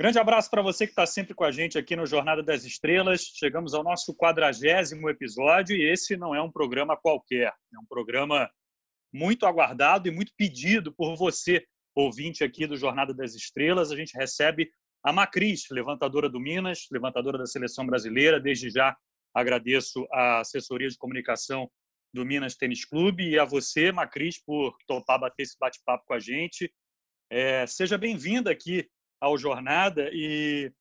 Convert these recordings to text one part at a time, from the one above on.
Grande abraço para você que está sempre com a gente aqui no Jornada das Estrelas. Chegamos ao nosso quadragésimo episódio e esse não é um programa qualquer, é um programa muito aguardado e muito pedido por você, ouvinte aqui do Jornada das Estrelas. A gente recebe a Macris, levantadora do Minas, levantadora da seleção brasileira. Desde já agradeço a assessoria de comunicação do Minas Tênis Clube e a você, Macris, por topar bater esse bate-papo com a gente. É, seja bem-vinda aqui ao Jornada e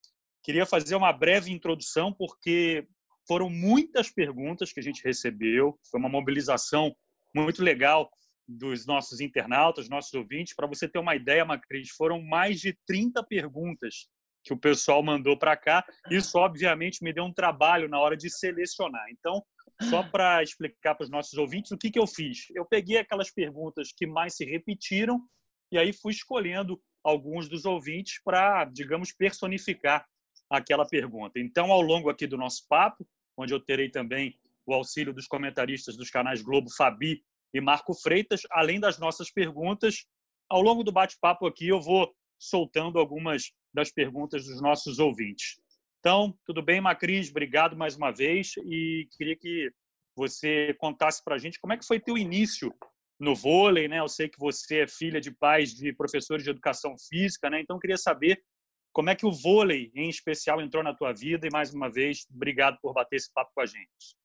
queria fazer uma breve introdução, porque foram muitas perguntas que a gente recebeu, foi uma mobilização muito legal dos nossos internautas, nossos ouvintes. Para você ter uma ideia, Macris, foram mais de 30 perguntas que o pessoal mandou para cá. Isso, obviamente, me deu um trabalho na hora de selecionar. Então, só para explicar para os nossos ouvintes o que, que eu fiz. Eu peguei aquelas perguntas que mais se repetiram e aí fui escolhendo alguns dos ouvintes para, digamos, personificar aquela pergunta. Então, ao longo aqui do nosso papo, onde eu terei também o auxílio dos comentaristas dos canais Globo, Fabi e Marco Freitas, além das nossas perguntas, ao longo do bate-papo aqui eu vou soltando algumas das perguntas dos nossos ouvintes. Então, tudo bem, Macris? Obrigado mais uma vez e queria que você contasse para a gente como é que foi teu início no vôlei, né? Eu sei que você é filha de pais de professores de educação física, né? Então queria saber como é que o vôlei, em especial, entrou na tua vida e mais uma vez, obrigado por bater esse papo com a gente.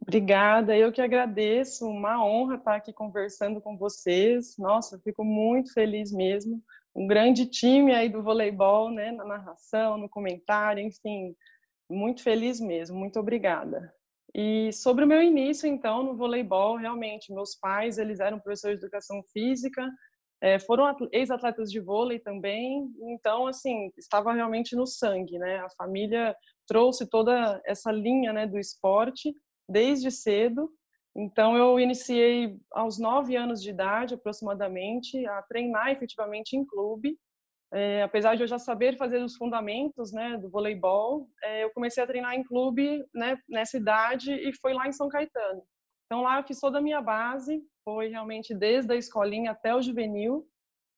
Obrigada, eu que agradeço, uma honra estar aqui conversando com vocês. Nossa, fico muito feliz mesmo. Um grande time aí do voleibol, né, na narração, no comentário, enfim, muito feliz mesmo. Muito obrigada. E sobre o meu início, então, no voleibol, realmente, meus pais, eles eram professores de educação física, é, foram ex-atletas de vôlei também, então, assim, estava realmente no sangue, né? A família trouxe toda essa linha, né, do esporte desde cedo. Então, eu iniciei aos nove anos de idade, aproximadamente, a treinar efetivamente em clube, é, apesar de eu já saber fazer os fundamentos né, do voleibol, é, eu comecei a treinar em clube né, nessa idade e foi lá em São Caetano. Então lá eu fiz toda a minha base, foi realmente desde a escolinha até o juvenil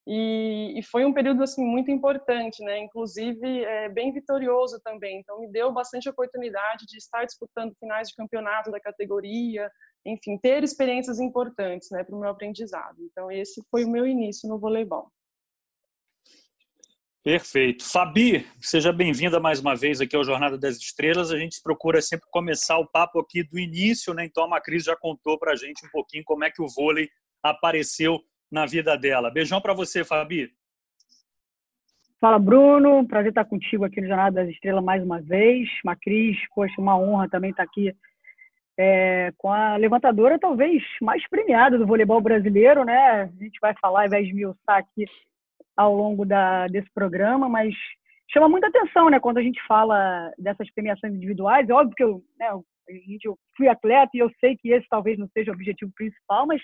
e, e foi um período assim muito importante, né? Inclusive é, bem vitorioso também. Então me deu bastante oportunidade de estar disputando finais de campeonato da categoria, enfim, ter experiências importantes, né, para o meu aprendizado. Então esse foi o meu início no voleibol. Perfeito. Fabi, seja bem-vinda mais uma vez aqui ao Jornada das Estrelas. A gente procura sempre começar o papo aqui do início, né? Então a Macris já contou para a gente um pouquinho como é que o vôlei apareceu na vida dela. Beijão para você, Fabi. Fala, Bruno. Prazer estar contigo aqui no Jornada das Estrelas mais uma vez. Macris, poxa, uma honra também estar aqui é, com a levantadora talvez mais premiada do voleibol brasileiro, né? A gente vai falar, invés de esmiuçar aqui ao longo da, desse programa, mas chama muita atenção, né, quando a gente fala dessas premiações individuais. É óbvio que eu, né, eu fui atleta e eu sei que esse talvez não seja o objetivo principal, mas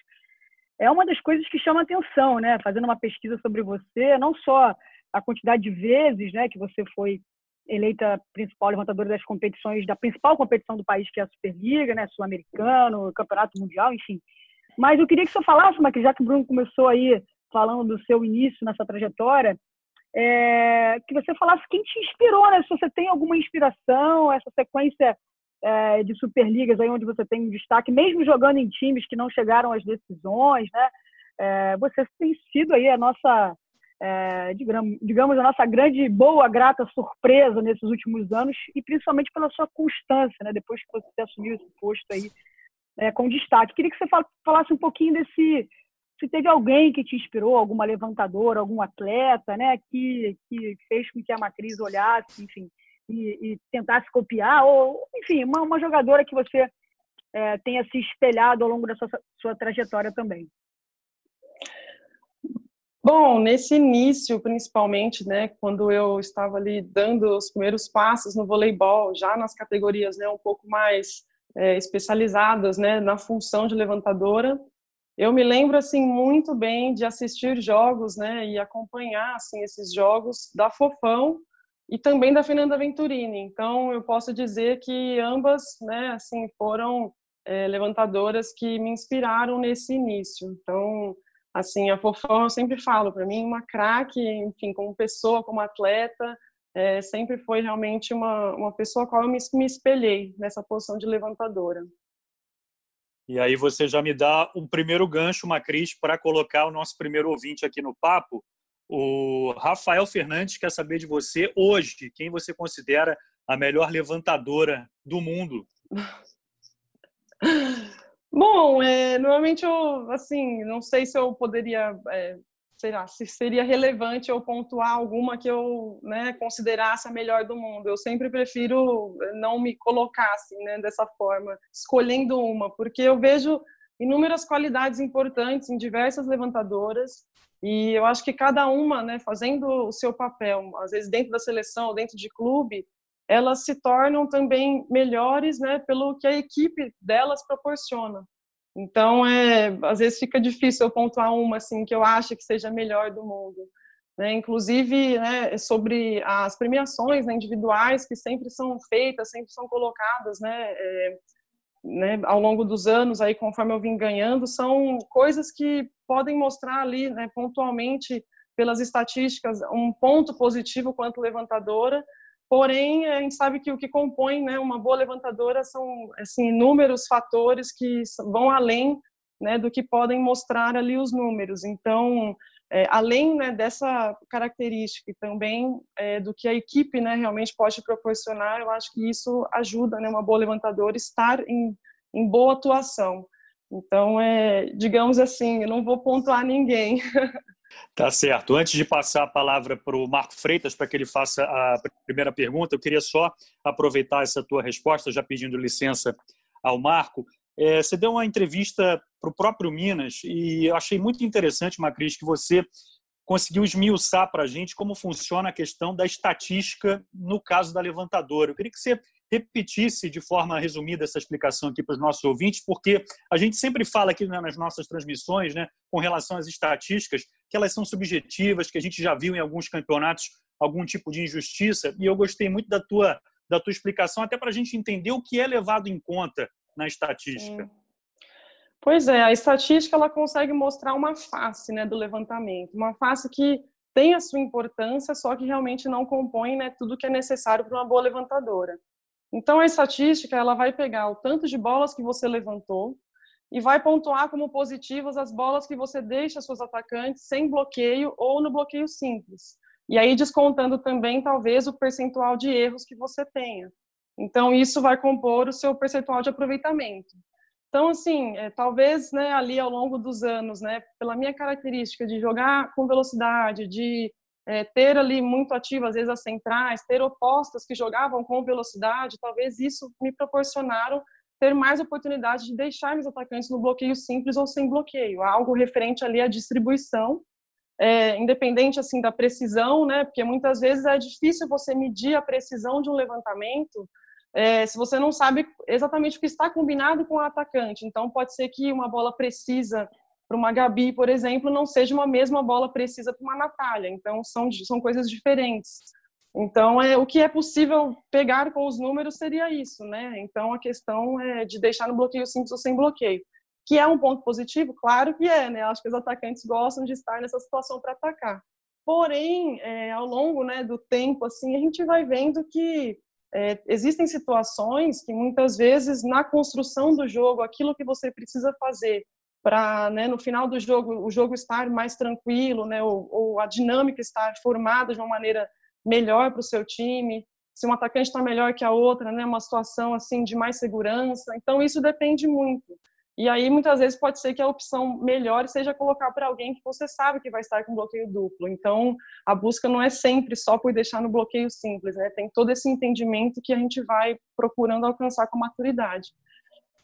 é uma das coisas que chama atenção, né, fazendo uma pesquisa sobre você, não só a quantidade de vezes, né, que você foi eleita principal levantadora das competições da principal competição do país, que é a Superliga, né, sul-americano, Campeonato Mundial, enfim. Mas eu queria que você falasse, mas já que o Bruno começou aí falando do seu início nessa trajetória, é, que você falasse quem te inspirou, né? Se você tem alguma inspiração, essa sequência é, de Superligas aí onde você tem um destaque, mesmo jogando em times que não chegaram às decisões, né? É, você tem sido aí a nossa, é, digamos, a nossa grande, boa, grata surpresa nesses últimos anos e principalmente pela sua constância, né? Depois que você assumiu esse posto aí é, com destaque. Queria que você falasse um pouquinho desse se teve alguém que te inspirou, alguma levantadora, algum atleta, né, que, que fez com que a matriz olhasse, enfim, e, e tentasse copiar, ou, enfim, uma, uma jogadora que você é, tenha se espelhado ao longo da sua, sua trajetória também. Bom, nesse início, principalmente, né, quando eu estava ali dando os primeiros passos no voleibol, já nas categorias, né, um pouco mais é, especializadas, né, na função de levantadora, eu me lembro assim muito bem de assistir jogos, né, e acompanhar assim esses jogos da Fofão e também da Fernanda Venturini. Então eu posso dizer que ambas, né, assim foram é, levantadoras que me inspiraram nesse início. Então Assim, a Fofão, eu sempre falo, para mim, uma craque, enfim, como pessoa, como atleta, é, sempre foi realmente uma, uma pessoa a qual eu me, me espelhei nessa posição de levantadora. E aí você já me dá um primeiro gancho, Macris, para colocar o nosso primeiro ouvinte aqui no papo. O Rafael Fernandes quer saber de você hoje, quem você considera a melhor levantadora do mundo? Bom, é, normalmente eu, assim, não sei se eu poderia, é, sei lá, se seria relevante eu pontuar alguma que eu, né, considerasse a melhor do mundo. Eu sempre prefiro não me colocar assim, né, dessa forma, escolhendo uma, porque eu vejo inúmeras qualidades importantes em diversas levantadoras e eu acho que cada uma, né, fazendo o seu papel, às vezes dentro da seleção, dentro de clube, elas se tornam também melhores, né, pelo que a equipe delas proporciona. Então, é, às vezes fica difícil eu pontuar uma assim que eu acho que seja a melhor do mundo. Né? Inclusive, né, sobre as premiações né, individuais que sempre são feitas, sempre são colocadas, né, é, né, ao longo dos anos, aí conforme eu vim ganhando, são coisas que podem mostrar ali, né, pontualmente, pelas estatísticas, um ponto positivo quanto levantadora, Porém, a gente sabe que o que compõe né, uma boa levantadora são assim, inúmeros fatores que vão além né, do que podem mostrar ali os números. Então, é, além né, dessa característica e também é, do que a equipe né, realmente pode proporcionar, eu acho que isso ajuda né, uma boa levantadora estar em, em boa atuação. Então, é, digamos assim, eu não vou pontuar ninguém. Tá certo. Antes de passar a palavra para o Marco Freitas para que ele faça a primeira pergunta, eu queria só aproveitar essa tua resposta, já pedindo licença ao Marco. É, você deu uma entrevista para o próprio Minas e eu achei muito interessante, Macris, que você conseguiu esmiuçar para a gente como funciona a questão da estatística no caso da levantadora. Eu queria que você repetisse de forma resumida essa explicação aqui para os nossos ouvintes, porque a gente sempre fala aqui né, nas nossas transmissões, né, com relação às estatísticas, que elas são subjetivas, que a gente já viu em alguns campeonatos algum tipo de injustiça, e eu gostei muito da tua, da tua explicação, até para a gente entender o que é levado em conta na estatística. Sim. Pois é, a estatística ela consegue mostrar uma face né, do levantamento, uma face que tem a sua importância, só que realmente não compõe né, tudo que é necessário para uma boa levantadora. Então, a estatística ela vai pegar o tanto de bolas que você levantou e vai pontuar como positivas as bolas que você deixa seus atacantes sem bloqueio ou no bloqueio simples. E aí descontando também, talvez, o percentual de erros que você tenha. Então, isso vai compor o seu percentual de aproveitamento. Então, assim, é, talvez né, ali ao longo dos anos, né, pela minha característica de jogar com velocidade, de é, ter ali muito ativo, às vezes, as centrais, ter opostas que jogavam com velocidade, talvez isso me proporcionaram ter mais oportunidade de deixar meus atacantes no bloqueio simples ou sem bloqueio, algo referente ali à distribuição, é, independente assim da precisão, né? Porque muitas vezes é difícil você medir a precisão de um levantamento é, se você não sabe exatamente o que está combinado com o atacante. Então pode ser que uma bola precisa para uma Gabi, por exemplo, não seja uma mesma bola precisa para uma Natália. Então, são, são coisas diferentes. Então, é, o que é possível pegar com os números seria isso, né? Então, a questão é de deixar no bloqueio simples ou sem bloqueio. Que é um ponto positivo? Claro que é, né? Acho que os atacantes gostam de estar nessa situação para atacar. Porém, é, ao longo né, do tempo, assim, a gente vai vendo que é, existem situações que muitas vezes na construção do jogo, aquilo que você precisa fazer para né, no final do jogo o jogo estar mais tranquilo, né, ou, ou a dinâmica estar formada de uma maneira melhor para o seu time, se um atacante está melhor que a outra, né, uma situação assim de mais segurança. Então isso depende muito. E aí muitas vezes pode ser que a opção melhor seja colocar para alguém que você sabe que vai estar com bloqueio duplo. Então a busca não é sempre só por deixar no bloqueio simples, né? Tem todo esse entendimento que a gente vai procurando alcançar com maturidade.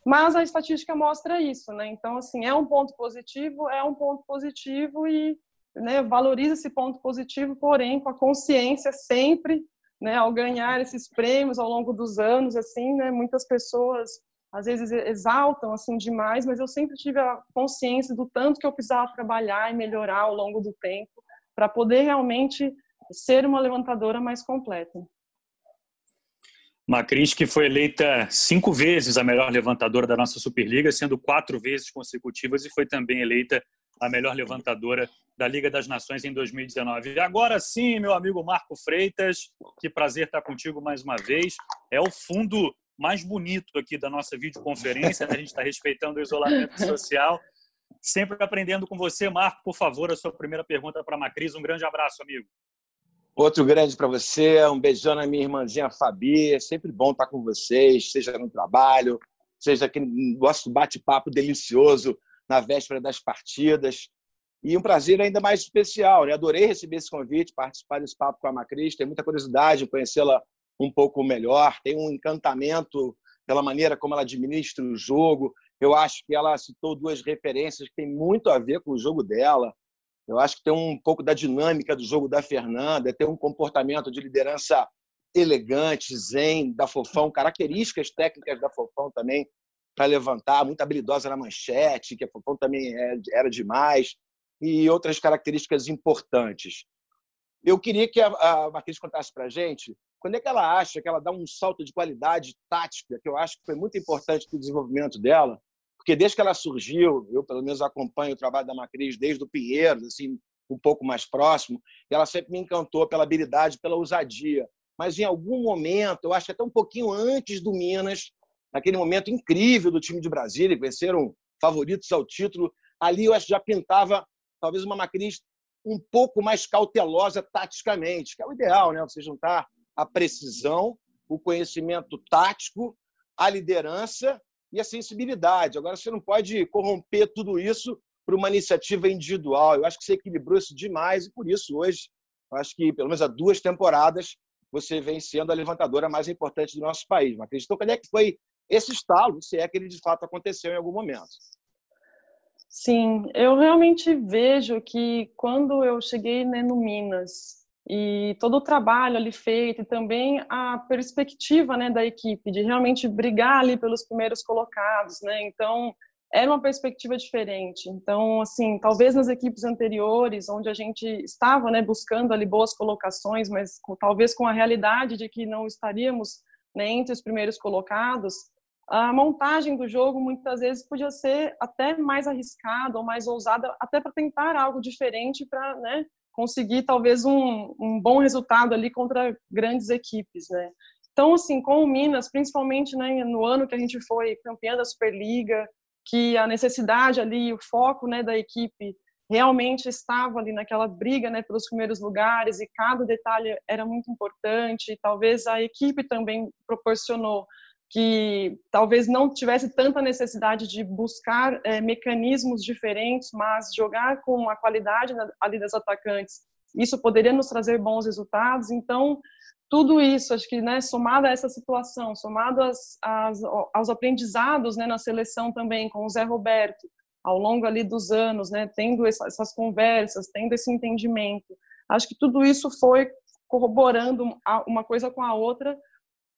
Mas a estatística mostra isso, né? Então, assim, é um ponto positivo, é um ponto positivo e né, valoriza esse ponto positivo, porém, com a consciência sempre, né, ao ganhar esses prêmios ao longo dos anos, assim, né, muitas pessoas às vezes exaltam assim demais, mas eu sempre tive a consciência do tanto que eu precisava trabalhar e melhorar ao longo do tempo para poder realmente ser uma levantadora mais completa. Macris, que foi eleita cinco vezes a melhor levantadora da nossa Superliga, sendo quatro vezes consecutivas, e foi também eleita a melhor levantadora da Liga das Nações em 2019. E agora sim, meu amigo Marco Freitas, que prazer estar contigo mais uma vez. É o fundo mais bonito aqui da nossa videoconferência, né? a gente está respeitando o isolamento social. Sempre aprendendo com você, Marco. Por favor, a sua primeira pergunta para a Macris. Um grande abraço, amigo. Outro grande para você, um beijão na minha irmãzinha Fabi. É sempre bom estar com vocês, seja no trabalho, seja aquele nosso bate-papo delicioso na véspera das partidas. E um prazer ainda mais especial. Né? Adorei receber esse convite, participar desse papo com a Macris. Tenho muita curiosidade em conhecê-la um pouco melhor. Tem um encantamento pela maneira como ela administra o jogo. Eu acho que ela citou duas referências que têm muito a ver com o jogo dela. Eu acho que tem um pouco da dinâmica do jogo da Fernanda, tem um comportamento de liderança elegante, zen, da Fofão, características técnicas da Fofão também para levantar, muito habilidosa na manchete, que a Fofão também é, era demais, e outras características importantes. Eu queria que a, Marquinhos contasse para a gente quando é que ela acha que ela dá um salto de qualidade tática, que eu acho que foi muito importante para o desenvolvimento dela, porque desde que ela surgiu, eu pelo menos acompanho o trabalho da Macris desde o Pinheiros, assim, um pouco mais próximo, e ela sempre me encantou pela habilidade, pela ousadia. Mas em algum momento, eu acho que até um pouquinho antes do Minas, naquele momento incrível do time de Brasília, que venceram favoritos ao título, ali eu acho que já pintava talvez uma Macris um pouco mais cautelosa taticamente, que é o ideal, né? Você juntar a precisão, o conhecimento tático, a liderança a sensibilidade. Agora, você não pode corromper tudo isso para uma iniciativa individual. Eu acho que você equilibrou isso demais e, por isso, hoje, acho que, pelo menos há duas temporadas, você vem sendo a levantadora mais importante do nosso país. Mas acreditou quando é que foi esse estalo, se é que ele de fato aconteceu em algum momento? Sim, eu realmente vejo que quando eu cheguei né, no Minas, e todo o trabalho ali feito e também a perspectiva né, da equipe de realmente brigar ali pelos primeiros colocados, né? Então era uma perspectiva diferente. Então, assim, talvez nas equipes anteriores, onde a gente estava, né, buscando ali boas colocações, mas com, talvez com a realidade de que não estaríamos né, entre os primeiros colocados, a montagem do jogo muitas vezes podia ser até mais arriscada ou mais ousada, até para tentar algo diferente para, né, conseguir talvez um, um bom resultado ali contra grandes equipes, né? Então, assim, com o Minas, principalmente né, no ano que a gente foi campeã da Superliga, que a necessidade ali, o foco né, da equipe realmente estava ali naquela briga né, pelos primeiros lugares e cada detalhe era muito importante. Talvez a equipe também proporcionou que talvez não tivesse tanta necessidade de buscar é, mecanismos diferentes, mas jogar com a qualidade ali das atacantes, isso poderia nos trazer bons resultados. Então, tudo isso, acho que, né, somado a essa situação, somado às, às, aos aprendizados né, na seleção também, com o Zé Roberto, ao longo ali dos anos, né, tendo essas conversas, tendo esse entendimento, acho que tudo isso foi corroborando uma coisa com a outra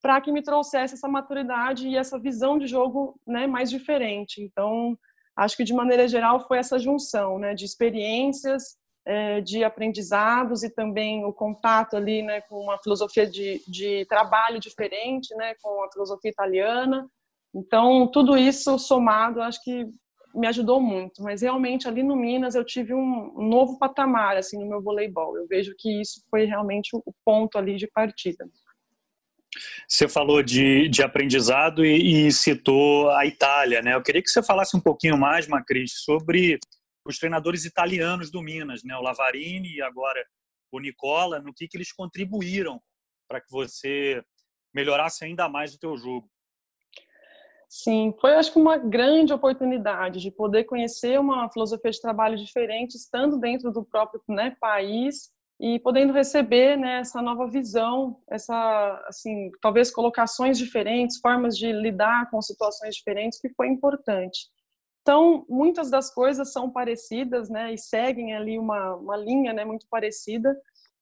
para que me trouxesse essa maturidade e essa visão de jogo né, mais diferente. Então, acho que de maneira geral foi essa junção né, de experiências, é, de aprendizados e também o contato ali né, com uma filosofia de, de trabalho diferente, né, com a filosofia italiana. Então, tudo isso somado, acho que me ajudou muito. Mas realmente ali no Minas eu tive um novo patamar assim no meu voleibol. Eu vejo que isso foi realmente o ponto ali de partida. Você falou de, de aprendizado e, e, citou a Itália, né? Eu queria que você falasse um pouquinho mais, Macris, sobre os treinadores italianos do Minas, né? O Lavarini e agora o Nicola, no que, que eles contribuíram para que você melhorasse ainda mais o teu jogo. Sim, foi acho que uma grande oportunidade de poder conhecer uma filosofia de trabalho diferente, estando dentro do próprio né, país e podendo receber né, essa nova visão, essa assim talvez colocações diferentes, formas de lidar com situações diferentes, que foi importante. Então muitas das coisas são parecidas, né, e seguem ali uma, uma linha, né, muito parecida.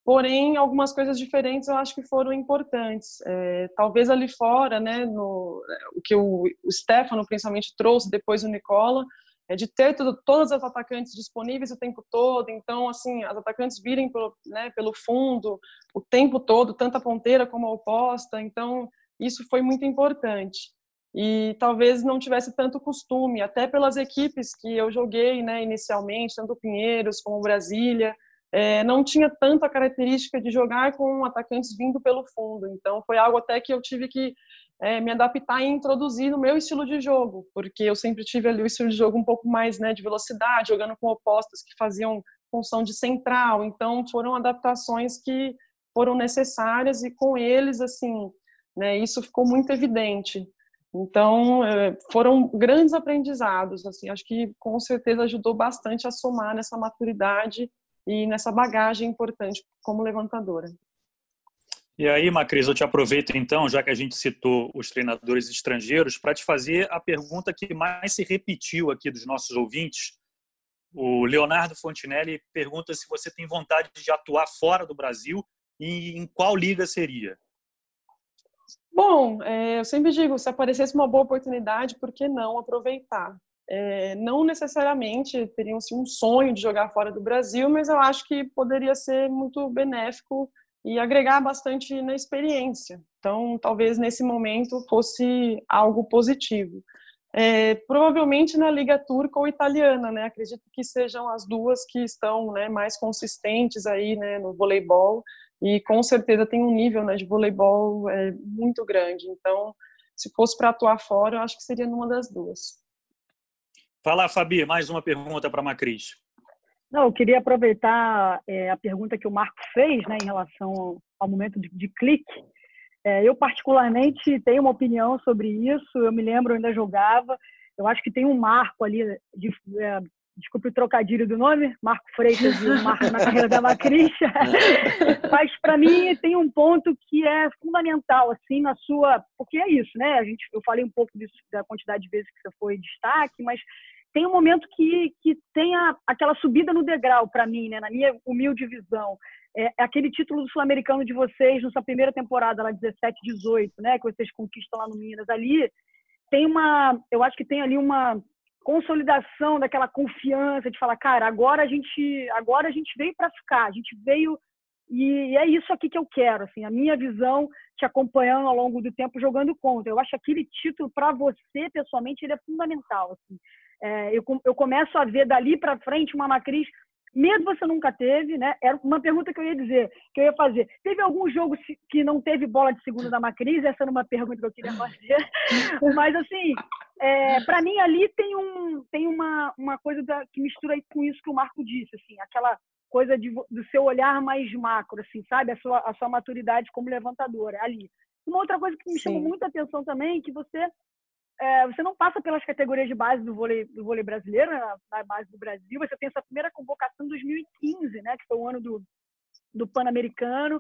Porém, algumas coisas diferentes eu acho que foram importantes. É, talvez ali fora, né, no, o que o, o Stefano principalmente trouxe depois o Nicola, é de ter todas as atacantes disponíveis o tempo todo, então, assim, as atacantes virem pelo, né, pelo fundo o tempo todo, tanto a ponteira como a oposta, então, isso foi muito importante. e talvez não tivesse tanto costume, até pelas equipes que eu joguei, né, inicialmente, tanto Pinheiros como Brasília, é, não tinha tanta característica de jogar com atacantes vindo pelo fundo. Então foi algo até que eu tive que é, me adaptar e introduzir no meu estilo de jogo, porque eu sempre tive ali o estilo de jogo um pouco mais né, de velocidade, jogando com opostos que faziam função de central. Então foram adaptações que foram necessárias e com eles assim, né, isso ficou muito evidente. Então, é, foram grandes aprendizados, assim, acho que com certeza ajudou bastante a somar nessa maturidade e nessa bagagem importante como levantadora. E aí, Macris, eu te aproveito então, já que a gente citou os treinadores estrangeiros, para te fazer a pergunta que mais se repetiu aqui dos nossos ouvintes. O Leonardo Fontinelli pergunta se você tem vontade de atuar fora do Brasil e em qual liga seria. Bom, é, eu sempre digo, se aparecesse uma boa oportunidade, por que não aproveitar? É, não necessariamente teria assim, um sonho de jogar fora do Brasil, mas eu acho que poderia ser muito benéfico e agregar bastante na experiência. Então, talvez nesse momento fosse algo positivo. É, provavelmente na Liga Turca ou Italiana, né? Acredito que sejam as duas que estão né, mais consistentes aí né, no voleibol e com certeza tem um nível né, de voleibol é, muito grande. Então, se fosse para atuar fora, eu acho que seria numa das duas. Fala, Fabi, mais uma pergunta para a Macris. Não, eu queria aproveitar é, a pergunta que o Marco fez né, em relação ao momento de, de clique. É, eu, particularmente, tenho uma opinião sobre isso. Eu me lembro, eu ainda jogava. Eu acho que tem um marco ali de, é, desculpe o trocadilho do nome, Marco Freitas e o Marco na carreira da Macris, mas para mim tem um ponto que é fundamental, assim, na sua, porque é isso, né? A gente, eu falei um pouco disso, da quantidade de vezes que você foi destaque, mas tem um momento que, que tem a, aquela subida no degrau para mim, né? Na minha humilde visão. É, é aquele título do Sul-Americano de vocês, nessa primeira temporada, lá 17, 18, né? Que vocês conquistam lá no Minas. Ali tem uma, eu acho que tem ali uma consolidação daquela confiança de falar, cara, agora a gente, agora a gente veio para ficar, a gente veio e é isso aqui que eu quero, assim, a minha visão te acompanhando ao longo do tempo jogando contra. Eu acho que aquele título para você pessoalmente ele é fundamental, assim. É, eu, eu começo a ver dali para frente uma matriz Medo você nunca teve, né? Era uma pergunta que eu ia dizer, que eu ia fazer. Teve algum jogo que não teve bola de segunda da Macris? Essa era uma pergunta que eu queria fazer. Mas, assim, é, para mim ali tem, um, tem uma, uma coisa da, que mistura com isso que o Marco disse, assim, aquela coisa de, do seu olhar mais macro, assim, sabe? A sua, a sua maturidade como levantadora, ali. Uma outra coisa que me Sim. chamou muita atenção também, é que você é, você não passa pelas categorias de base do vôlei, do vôlei brasileiro, né, na base do Brasil. Você tem essa primeira convocação em 2015, né, que foi o ano do, do Pan-Americano.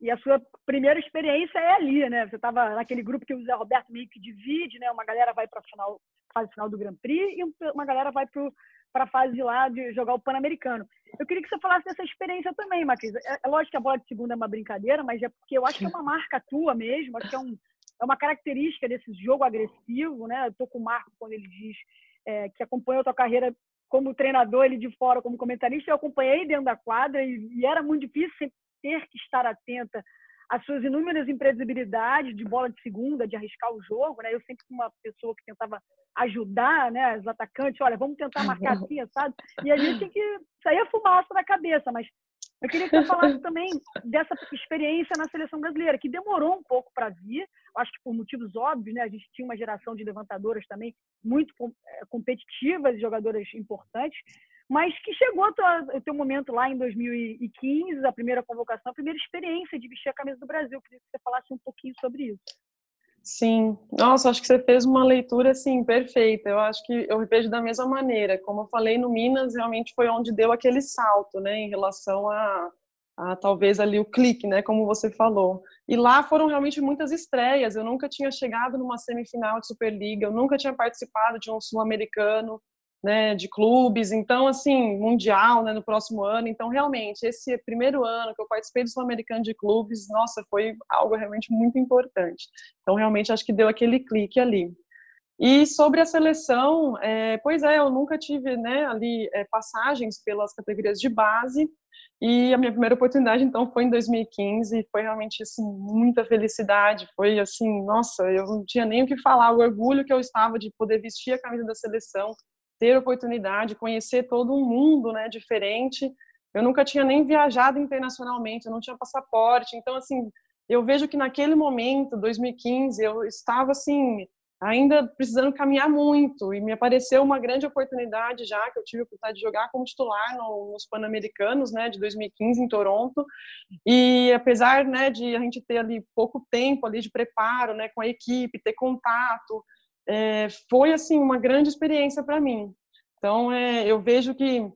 E a sua primeira experiência é ali, né? Você estava naquele grupo que o Zé Roberto meio que divide, né? Uma galera vai para a final, fase final do Grand Prix e uma galera vai para a fase lá de jogar o Pan-Americano. Eu queria que você falasse dessa experiência também, Macris. É, é lógico que a bola de segunda é uma brincadeira, mas é porque eu acho que é uma marca tua mesmo, acho que é um, é uma característica desse jogo agressivo, né? Eu tô com o Marco quando ele diz é, que acompanhou a tua carreira como treinador, ele de fora, como comentarista, eu acompanhei dentro da quadra e, e era muito difícil ter que estar atenta às suas inúmeras imprevisibilidades de bola de segunda, de arriscar o jogo, né? Eu sempre fui uma pessoa que tentava ajudar, né, os atacantes, olha, vamos tentar marcar assim, sabe? E a gente tem que sair a fumaça da cabeça, mas eu queria que você falasse também dessa experiência na seleção brasileira, que demorou um pouco para vir, acho que por motivos óbvios, né? A gente tinha uma geração de levantadoras também muito eh, competitivas, jogadoras importantes, mas que chegou o teu momento lá em 2015, a primeira convocação, a primeira experiência de vestir a camisa do Brasil. Eu queria que você falasse um pouquinho sobre isso. Sim, nossa, acho que você fez uma leitura assim perfeita. Eu acho que eu vejo da mesma maneira. Como eu falei no Minas, realmente foi onde deu aquele salto, né, em relação a, a talvez ali o clique, né, como você falou. E lá foram realmente muitas estreias. Eu nunca tinha chegado numa semifinal de Superliga, eu nunca tinha participado de um sul-americano né, de clubes, então assim, mundial, né, no próximo ano. Então, realmente, esse primeiro ano que eu participei do Sul-Americano de clubes, nossa, foi algo realmente muito importante. Então, realmente acho que deu aquele clique ali. E sobre a seleção, é, pois é, eu nunca tive né, ali é, passagens pelas categorias de base, e a minha primeira oportunidade, então, foi em 2015, e foi realmente, assim, muita felicidade, foi assim, nossa, eu não tinha nem o que falar, o orgulho que eu estava de poder vestir a camisa da seleção, ter oportunidade, conhecer todo um mundo, né, diferente, eu nunca tinha nem viajado internacionalmente, eu não tinha passaporte, então, assim, eu vejo que naquele momento, 2015, eu estava, assim, ainda precisando caminhar muito. E me apareceu uma grande oportunidade já que eu tive a oportunidade de jogar como titular no, nos Pan-Americanos, né, de 2015 em Toronto. E apesar, né, de a gente ter ali pouco tempo ali de preparo, né, com a equipe, ter contato, é, foi assim uma grande experiência para mim. Então, é, eu vejo que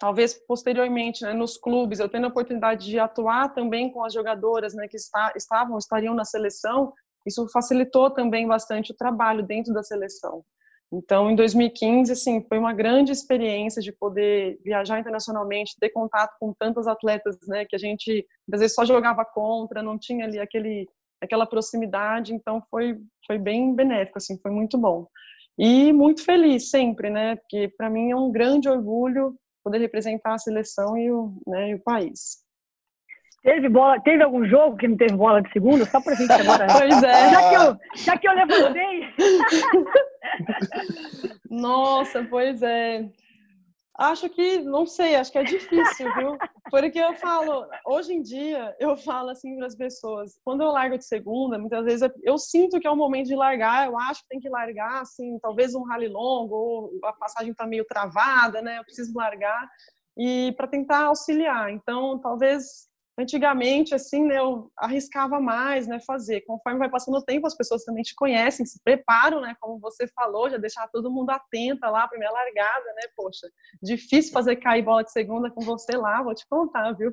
talvez posteriormente, né, nos clubes, eu tendo a oportunidade de atuar também com as jogadoras, né, que está, estavam, estariam na seleção, isso facilitou também bastante o trabalho dentro da seleção. Então, em 2015, assim, foi uma grande experiência de poder viajar internacionalmente, ter contato com tantos atletas, né, que a gente às vezes só jogava contra, não tinha ali aquele aquela proximidade, então foi foi bem benéfico, assim, foi muito bom. E muito feliz sempre, né, porque para mim é um grande orgulho poder representar a seleção e o, né, e o país. Teve bola, teve algum jogo que não teve bola de segunda? Só pra gente agora. Pois é. Já que eu, já que eu levantei. Nossa, pois é. Acho que, não sei, acho que é difícil, viu? Porque eu falo, hoje em dia, eu falo assim para as pessoas, quando eu largo de segunda, muitas vezes eu sinto que é o momento de largar, eu acho que tem que largar, assim, talvez um rally longo, ou a passagem está meio travada, né? Eu preciso largar, e para tentar auxiliar. Então, talvez antigamente, assim, né, eu arriscava mais, né, fazer. Conforme vai passando o tempo, as pessoas também te conhecem, se preparam, né, como você falou, já deixar todo mundo atenta lá, primeira largada, né, poxa, difícil fazer cair bola de segunda com você lá, vou te contar, viu?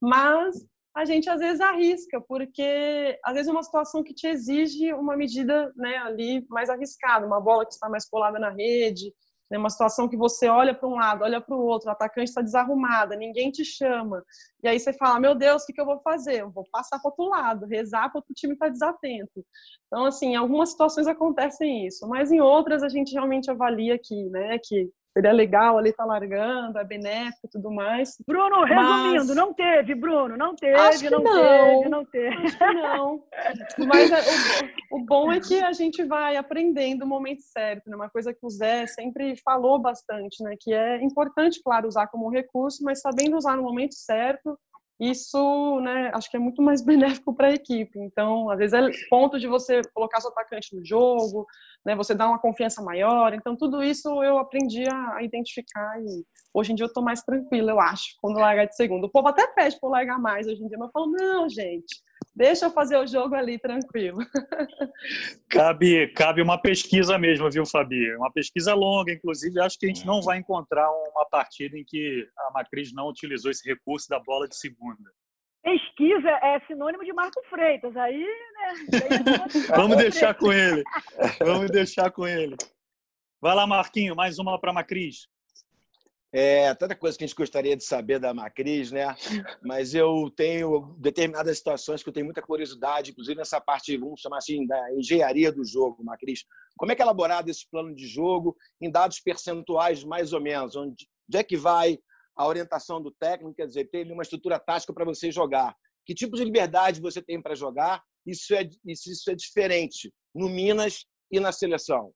Mas a gente às vezes arrisca, porque às vezes é uma situação que te exige uma medida, né, ali mais arriscada, uma bola que está mais colada na rede, né, uma situação que você olha para um lado, olha para o outro, o atacante está desarrumada, ninguém te chama. E aí você fala: Meu Deus, o que, que eu vou fazer? Eu vou passar para outro lado, rezar para o time estar tá desatento. Então, assim, em algumas situações acontecem isso, mas em outras a gente realmente avalia aqui, né, que seria legal ali estar tá largando, é benéfico e tudo mais. Bruno, resumindo, mas... não teve, Bruno, não teve, Acho não, não, teve, não teve. Acho que não. Mas é, o, o, bom é que a gente vai aprendendo o momento certo, né? Uma coisa que o Zé sempre falou bastante, né? Que é importante, claro, usar como recurso, mas sabendo usar no momento certo isso, né, acho que é muito mais benéfico para a equipe. Então, às vezes é ponto de você colocar seu atacante no jogo, né, você dar uma confiança maior. Então, tudo isso eu aprendi a, identificar e hoje em dia eu estou mais tranquila, eu acho, quando largar de segundo. O povo até pede para largar mais hoje em dia, mas eu falo, não, gente, Deixa eu fazer o jogo ali tranquilo. Cabe, cabe uma pesquisa mesmo, viu, Fabi? Uma pesquisa longa, inclusive. Acho que a gente não vai encontrar uma partida em que a Macris não utilizou esse recurso da bola de segunda. Pesquisa é sinônimo de Marco Freitas. Aí, né? Vamos deixar com ele. Vamos deixar com ele. Vai lá, Marquinho, mais uma para a Macris. É, tanta coisa que a gente gostaria de saber da Macris, né? Mas eu tenho determinadas situações que eu tenho muita curiosidade, inclusive nessa parte, vamos chamar assim, da engenharia do jogo, Macris. Como é que é elaborado esse plano de jogo em dados percentuais, mais ou menos? Onde, é que vai a orientação do técnico? Quer dizer, tem uma estrutura tática para você jogar. Que tipo de liberdade você tem para jogar? Isso é, isso é diferente no Minas e na seleção.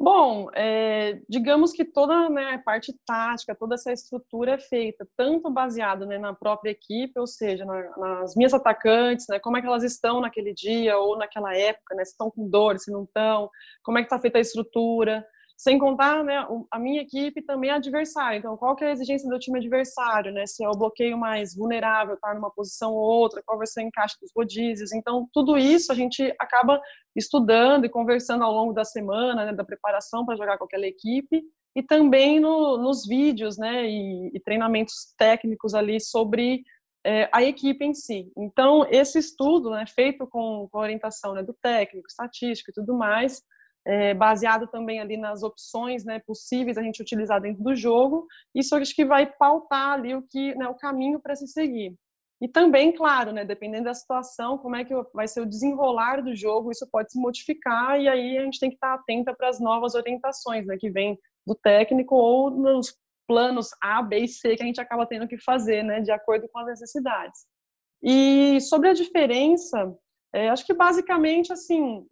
Bom, é, digamos que toda né, a parte tática, toda essa estrutura é feita tanto baseado né, na própria equipe, ou seja, na, nas minhas atacantes, né, como é que elas estão naquele dia ou naquela época, né, se estão com dor, se não estão, como é que está feita a estrutura, sem contar, né, a minha equipe também é adversária. Então, qual que é a exigência do time adversário, né? Se é o bloqueio mais vulnerável, estar tá numa posição ou outra, qual vai ser o encaixe dos rodízios. Então, tudo isso a gente acaba estudando e conversando ao longo da semana, né, da preparação para jogar com aquela equipe e também no, nos vídeos, né, e, e, treinamentos técnicos ali sobre é, a equipe em si. Então, esse estudo, né, feito com, com orientação né, do técnico, estatístico e tudo mais, é, baseado também ali nas opções né, possíveis a gente utilizar dentro do jogo. Isso acho que vai pautar ali o que né, o caminho para se seguir. E também, claro, né, dependendo da situação, como é que vai ser o desenrolar do jogo, isso pode se modificar e aí a gente tem que estar atenta para as novas orientações, né, que vem do técnico ou nos planos A, B e C que a gente acaba tendo que fazer, né, de acordo com as necessidades. E sobre a diferença, é, acho que basicamente assim,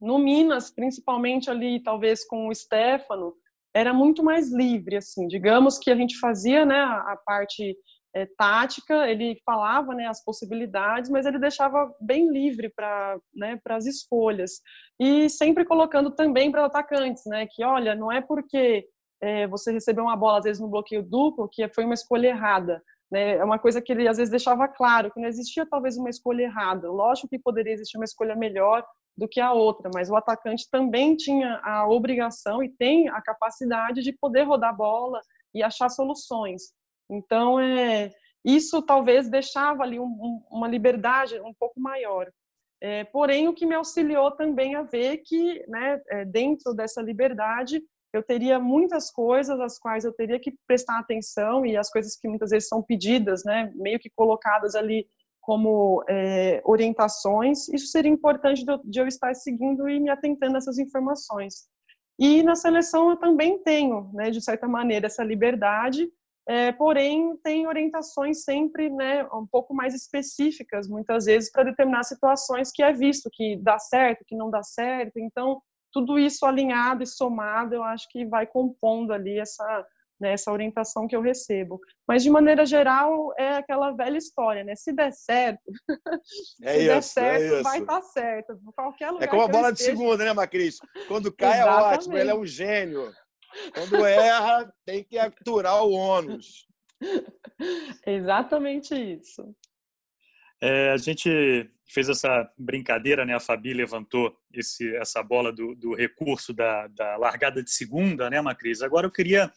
no Minas, principalmente ali, talvez com o Stefano, era muito mais livre, assim. Digamos que a gente fazia, né, a, parte é, tática, ele falava, né, as possibilidades, mas ele deixava bem livre para, né, para as escolhas e sempre colocando também para atacantes, né, que olha, não é porque é, você recebeu uma bola às vezes no bloqueio duplo que foi uma escolha errada. Né? É uma coisa que ele às vezes deixava claro que não existia talvez uma escolha errada. Lógico que poderia existir uma escolha melhor do que a outra, mas o atacante também tinha a obrigação e tem a capacidade de poder rodar bola e achar soluções. Então, é, isso talvez deixava ali um, uma liberdade um pouco maior. É, porém, o que me auxiliou também a ver que, né, é, dentro dessa liberdade, eu teria muitas coisas às quais eu teria que prestar atenção e as coisas que muitas vezes são pedidas, né, meio que colocadas ali como é, orientações, isso seria importante de eu, estar seguindo e me atentando a essas informações. E na seleção eu também tenho, né, de certa maneira, essa liberdade, é, porém tem orientações sempre né, um pouco mais específicas, muitas vezes, para determinar situações que é visto que dá certo, que não dá certo. Então, tudo isso alinhado e somado, eu acho que vai compondo ali essa, né, essa orientação que eu recebo. Mas, de maneira geral, é aquela velha história, né? Se der certo, é se isso, der é certo, é vai estar tá certo. Qualquer lugar é como a bola de segunda, né, Macris? Quando cai é ótimo, ele é um gênio. Quando erra, tem que aturar o ônus. Exatamente isso. É, a gente fez essa brincadeira, né? A Fabi levantou esse, essa bola do, do recurso da, da, largada de segunda, né, Macris? Agora eu queria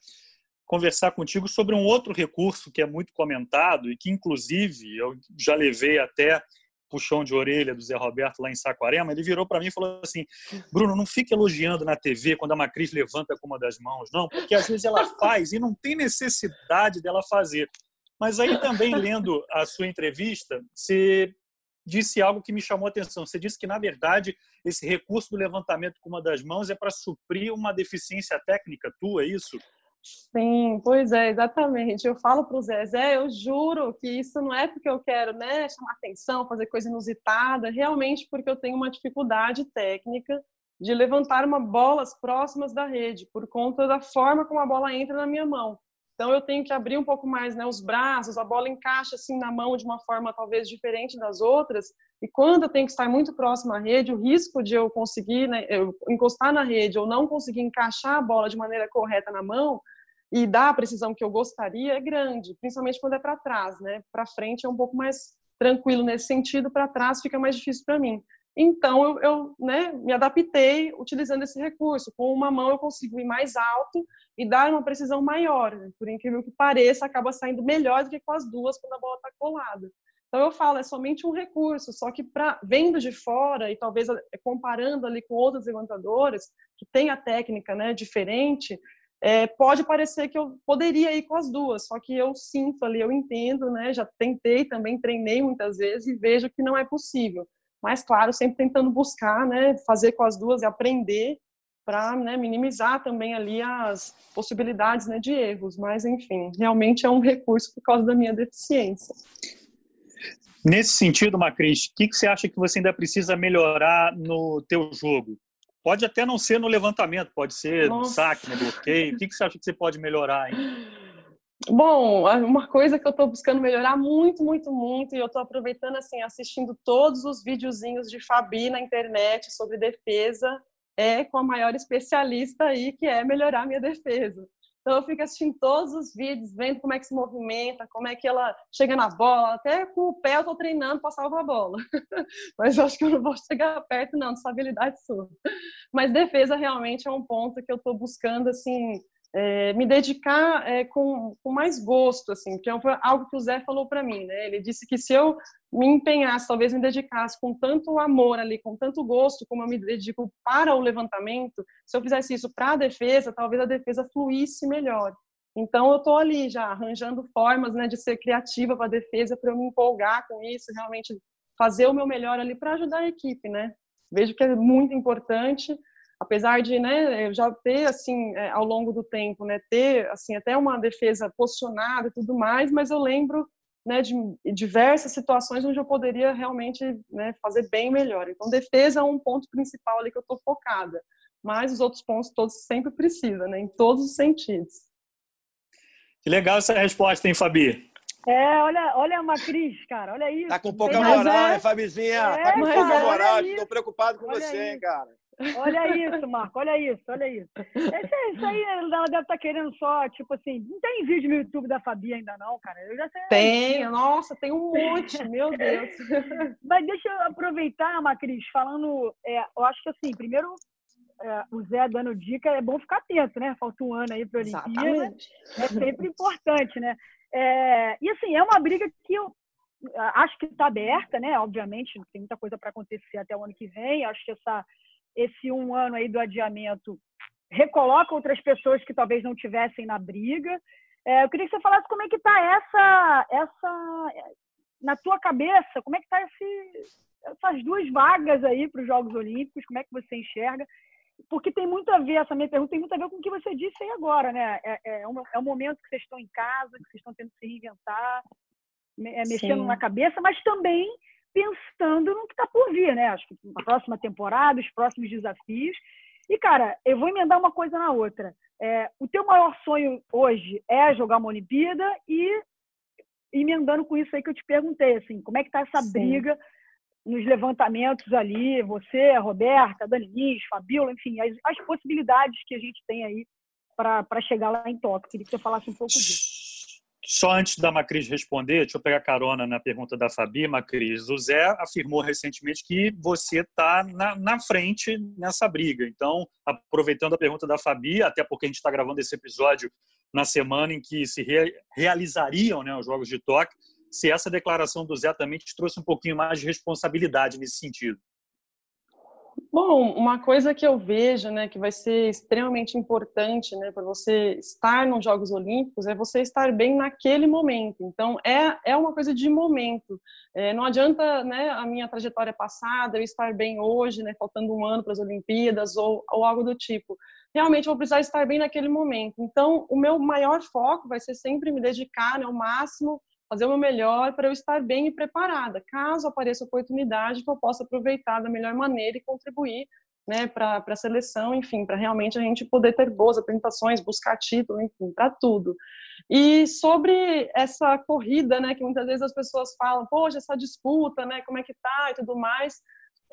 conversar contigo sobre um outro recurso que é muito comentado e que, inclusive, eu já levei até puxão de orelha do Zé Roberto lá em Saquarema, ele virou para mim e falou assim: Bruno, não fique elogiando na TV quando a Macris levanta com uma das mãos, não, porque às vezes ela faz e não tem necessidade dela fazer. Mas aí também, lendo a sua entrevista, você disse algo que me chamou a atenção. Você disse que, na verdade, esse recurso do levantamento com uma das mãos é para suprir uma deficiência técnica tua, é isso? Sim, pois é, exatamente. Eu falo para o Zé, Zé, eu juro que isso não é porque eu quero né, chamar atenção, fazer coisa inusitada, realmente porque eu tenho uma dificuldade técnica de levantar uma bolas próximas da rede, por conta da forma como a bola entra na minha mão. Então eu tenho que abrir um pouco mais né, os braços, a bola encaixa assim na mão de uma forma talvez diferente das outras. E quando eu tenho que estar muito próximo à rede, o risco de eu conseguir né, eu encostar na rede ou não conseguir encaixar a bola de maneira correta na mão e dar a precisão que eu gostaria é grande, principalmente quando é para trás, né? Para frente é um pouco mais tranquilo nesse sentido, para trás fica mais difícil para mim. Então eu, eu né, me adaptei utilizando esse recurso. Com uma mão eu consigo ir mais alto e dar uma precisão maior. Né? Por incrível que pareça, acaba saindo melhor do que com as duas quando a bola está colada. Então eu falo, é somente um recurso, só que para vendo de fora e talvez eh, comparando ali com outras levantadoras que têm a técnica né, diferente, é, pode parecer que eu poderia ir com as duas, só que eu sinto ali, eu entendo, né? Já tentei também, treinei muitas vezes e vejo que não é possível. Mas claro, sempre tentando buscar, né? Fazer com as duas e aprender para né, minimizar também ali as possibilidades né, de erros. Mas, enfim, realmente é um recurso por causa da minha deficiência. Nesse sentido, Macris, o que, que você acha que você ainda precisa melhorar no teu jogo? Pode até não ser no levantamento, pode ser Nossa. no saque, no bloqueio. O que, que você acha que você pode melhorar? Bom, uma coisa que eu estou buscando melhorar muito, muito, muito, e eu estou aproveitando, assim, assistindo todos os videozinhos de Fabi na internet sobre defesa, é com a maior especialista aí, que é melhorar minha defesa. Então eu fico assistindo todos os vídeos, vendo como é que se movimenta, como é que ela chega na bola. Até com o pé eu estou treinando para salvar a bola. Mas eu acho que eu não vou chegar perto, não, dessa habilidade sua. Mas defesa realmente é um ponto que eu estou buscando, assim, é, me dedicar é, com, com, mais gosto, assim, que é algo que o Zé falou para mim, né? Ele disse que se eu me empenhasse, talvez me dedicasse com tanto amor ali, com tanto gosto, como eu me dedico para o levantamento, se eu fizesse isso para a defesa, talvez a defesa fluísse melhor. Então eu estou ali já arranjando formas né, de ser criativa para a defesa, para eu me empolgar com isso, realmente fazer o meu melhor ali para ajudar a equipe, né? Vejo que é muito importante, apesar de, né, eu já ter assim é, ao longo do tempo, né, ter assim até uma defesa posicionada e tudo mais, mas eu lembro né, de diversas situações onde eu poderia realmente né, fazer bem melhor. Então, defesa é um ponto principal ali que eu estou focada, mas os outros pontos todos sempre precisa, né, em todos os sentidos. Que legal essa resposta, hein, Fabi? É, olha, olha a Macris, cara, olha isso. Tá com pouca moral, é... hein, Fabizinha? É, tá com pouca moral, estou preocupado com olha você, isso. hein, cara. Olha isso, Marco, olha isso, olha isso. Esse, isso aí, ela deve estar tá querendo só, tipo assim, não tem vídeo no YouTube da Fabi ainda não, cara. Eu já sei. Tem, nossa, tem um monte, meu Deus. Mas deixa eu aproveitar, Macris, falando, é, eu acho que assim, primeiro, é, o Zé dando dica, é bom ficar atento, né? Falta um ano aí para a Olimpíada. É sempre importante, né? É, e assim, é uma briga que eu acho que está aberta, né? Obviamente, tem muita coisa para acontecer até o ano que vem. Acho que essa, esse um ano aí do adiamento recoloca outras pessoas que talvez não tivessem na briga. É, eu queria que você falasse como é que está essa, essa na tua cabeça, como é que está essas duas vagas aí para os Jogos Olímpicos, como é que você enxerga? porque tem muito a ver, essa minha pergunta tem muito a ver com o que você disse aí agora, né? É, é, um, é um momento que vocês estão em casa, que vocês estão tendo que se reinventar, é, mexendo Sim. na cabeça, mas também pensando no que está por vir, né? Acho que a próxima temporada, os próximos desafios. E, cara, eu vou emendar uma coisa na outra. É, o teu maior sonho hoje é jogar uma Olimpíada e emendando com isso aí que eu te perguntei, assim, como é que tá essa Sim. briga nos levantamentos ali, você, Roberta, Dani Lins, Fabiola, enfim, as, as possibilidades que a gente tem aí para chegar lá em Tóquio. Queria que você falasse um pouco disso. Só antes da Macris responder, deixa eu pegar carona na pergunta da Fabi, Macris. O Zé afirmou recentemente que você está na, na, frente nessa briga. Então, aproveitando a pergunta da Fabi, até porque a gente está gravando esse episódio na semana em que se re, realizariam né, os Jogos de Tóquio, se essa declaração do Zé também te trouxe um pouquinho mais de responsabilidade nesse sentido. Bom, uma coisa que eu vejo, né, que vai ser extremamente importante, né, para você estar nos Jogos Olímpicos, é você estar bem naquele momento. Então, é, é uma coisa de momento. É, não adianta, né, a minha trajetória passada, eu estar bem hoje, né, faltando um ano para as Olimpíadas ou, ou algo do tipo. Realmente, eu vou precisar estar bem naquele momento. Então, o meu maior foco vai ser sempre me dedicar né, ao máximo fazer o meu melhor para eu estar bem e preparada, caso apareça oportunidade que eu possa aproveitar da melhor maneira e contribuir né, para a seleção, enfim, para realmente a gente poder ter boas apresentações, buscar título, enfim, para tudo. E sobre essa corrida, né, que muitas vezes as pessoas falam, poxa, essa disputa, né, como é que tá? e tudo mais,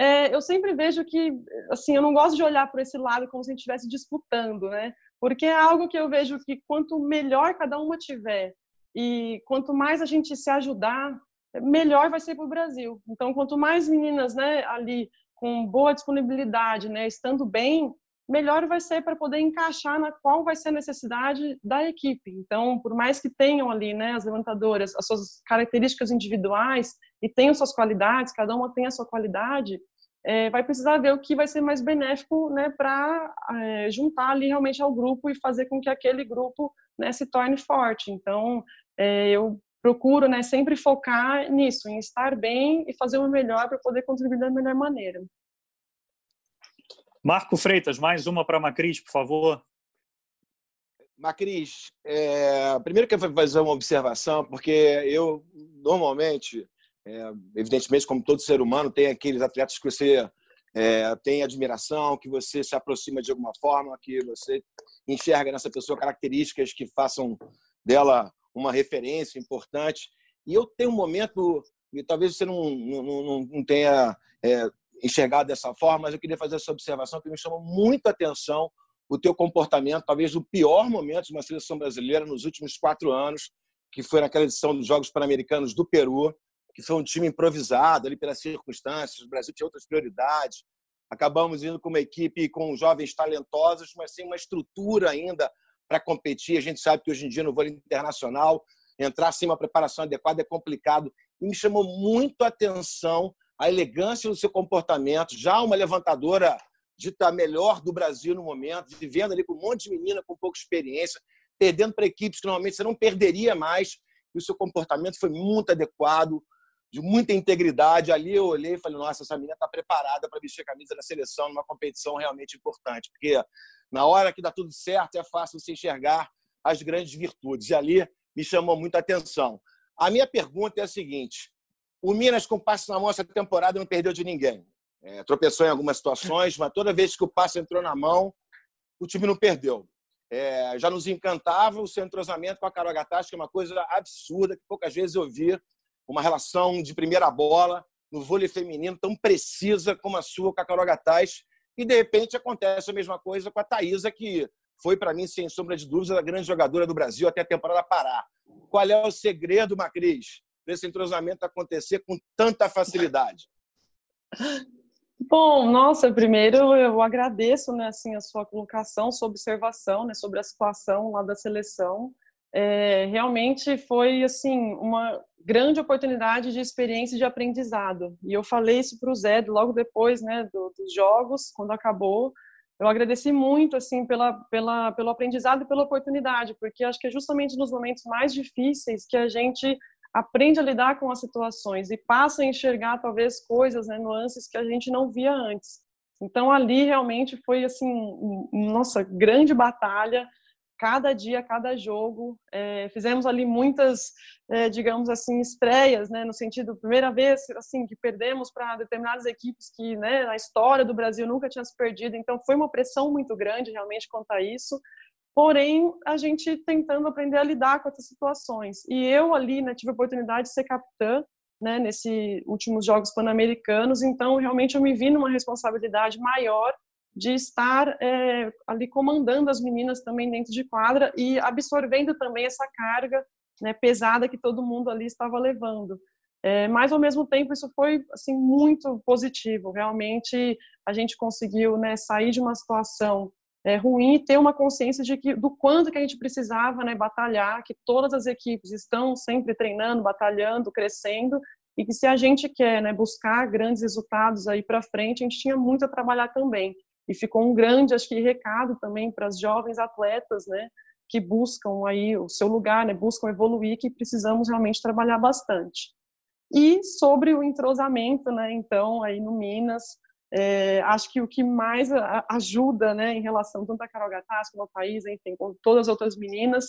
é, eu sempre vejo que, assim, eu não gosto de olhar por esse lado como se a gente estivesse disputando, né, porque é algo que eu vejo que quanto melhor cada uma tiver, e quanto mais a gente se ajudar, melhor vai ser para o Brasil. Então, quanto mais meninas né, ali com boa disponibilidade, né, estando bem, melhor vai ser para poder encaixar na qual vai ser a necessidade da equipe. Então, por mais que tenham ali, né, as levantadoras, as suas características individuais e tenham suas qualidades, cada uma tem a sua qualidade, é, vai precisar ver o que vai ser mais benéfico, né, para é, juntar ali realmente ao grupo e fazer com que aquele grupo, né, se torne forte. Então, é, eu procuro né, sempre focar nisso, em estar bem e fazer o melhor para poder contribuir da melhor maneira. Marco Freitas, mais uma para a Macris, por favor. Macris, é, primeiro que eu vou fazer uma observação, porque eu normalmente, é, evidentemente, como todo ser humano, tem aqueles atletas que você é, tem admiração, que você se aproxima de alguma forma, que você enxerga nessa pessoa características que façam dela uma referência importante. E eu tenho um momento, e talvez você não, não, não tenha é, enxergado dessa forma, mas eu queria fazer essa observação que me chama muita atenção o teu comportamento, talvez o pior momento de uma seleção brasileira nos últimos quatro anos, que foi naquela edição dos Jogos Pan-Americanos do Peru, que foi um time improvisado ali pelas circunstâncias, o Brasil tinha outras prioridades. Acabamos indo com uma equipe com jovens talentosos, mas sem uma estrutura ainda para competir. A gente sabe que hoje em dia no vôlei internacional, entrar sem uma preparação adequada é complicado. E me chamou muito a atenção a elegância do seu comportamento, já uma levantadora dita melhor do Brasil no momento, vivendo ali com um monte de menina com pouca experiência. perdendo para equipes que normalmente você não perderia mais, e o seu comportamento foi muito adequado, de muita integridade. Ali eu olhei e falei, nossa, essa menina está preparada para vestir a camisa da seleção numa competição realmente importante, porque na hora que dá tudo certo é fácil você enxergar as grandes virtudes. E ali me chamou muita atenção. A minha pergunta é a seguinte: o Minas, com passe na mão essa temporada, não perdeu de ninguém. É, tropeçou em algumas situações, mas toda vez que o passe entrou na mão, o time não perdeu. É, já nos encantava o seu entrosamento com a Carol Gattas, que é uma coisa absurda, que poucas vezes eu vi uma relação de primeira bola no vôlei feminino tão precisa como a sua com a Carol Gattas. E, de repente, acontece a mesma coisa com a Thaisa, que foi, para mim, sem sombra de dúvidas, a grande jogadora do Brasil até a temporada parar. Qual é o segredo, Macris, desse entrosamento acontecer com tanta facilidade? Bom, nossa, primeiro eu agradeço né, assim, a sua colocação, sua observação né, sobre a situação lá da seleção. É, realmente foi assim uma grande oportunidade de experiência e de aprendizado. E eu falei isso para o Zé logo depois né, do, dos jogos, quando acabou. Eu agradeci muito assim pela, pela, pelo aprendizado e pela oportunidade, porque acho que é justamente nos momentos mais difíceis que a gente aprende a lidar com as situações e passa a enxergar talvez coisas, né, nuances que a gente não via antes. Então ali realmente foi assim, nossa, grande batalha, cada dia, cada jogo. É, fizemos ali muitas, é, digamos assim, estreias, né, no sentido, primeira vez assim que perdemos para determinadas equipes que, né, na história do Brasil nunca tinha se perdido. Então foi uma pressão muito grande realmente quanto a isso. Porém, a gente tentando aprender a lidar com essas situações. E eu ali, né, tive a oportunidade de ser capitã, né, nesses últimos Jogos Pan-Americanos, então realmente eu me vi numa responsabilidade maior de estar é, ali comandando as meninas também dentro de quadra e absorvendo também essa carga né, pesada que todo mundo ali estava levando. É, mas ao mesmo tempo isso foi assim muito positivo. Realmente a gente conseguiu né, sair de uma situação é, ruim e ter uma consciência de que do quanto que a gente precisava né, batalhar, que todas as equipes estão sempre treinando, batalhando, crescendo e que se a gente quer né, buscar grandes resultados aí para frente, a gente tinha muito a trabalhar também. E ficou um grande, acho que, recado também para as jovens atletas, né, que buscam aí o seu lugar, né, buscam evoluir, que precisamos realmente trabalhar bastante. E sobre o entrosamento, né, então, aí no Minas, é, acho que o que mais ajuda, né, em relação tanto a Carol Gattas como a País, enfim, com todas as outras meninas,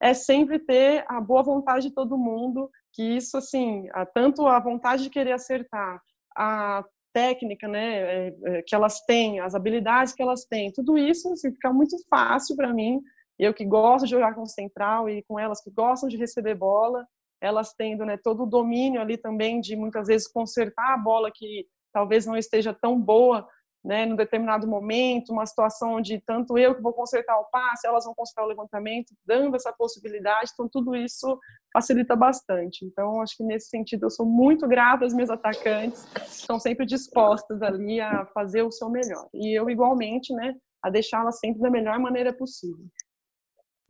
é sempre ter a boa vontade de todo mundo, que isso, assim, tanto a vontade de querer acertar, a técnica, né, é, é, que elas têm, as habilidades que elas têm, tudo isso assim, fica muito fácil para mim. Eu que gosto de jogar com central e com elas que gostam de receber bola, elas tendo né, todo o domínio ali também de muitas vezes consertar a bola que talvez não esteja tão boa né, num determinado momento, uma situação onde tanto eu que vou consertar o passe, elas vão consertar o levantamento, dando essa possibilidade, então tudo isso facilita bastante. Então, acho que nesse sentido eu sou muito grata às minhas atacantes, estão sempre dispostas ali a fazer o seu melhor. E eu, igualmente, né, a deixá-las sempre da melhor maneira possível.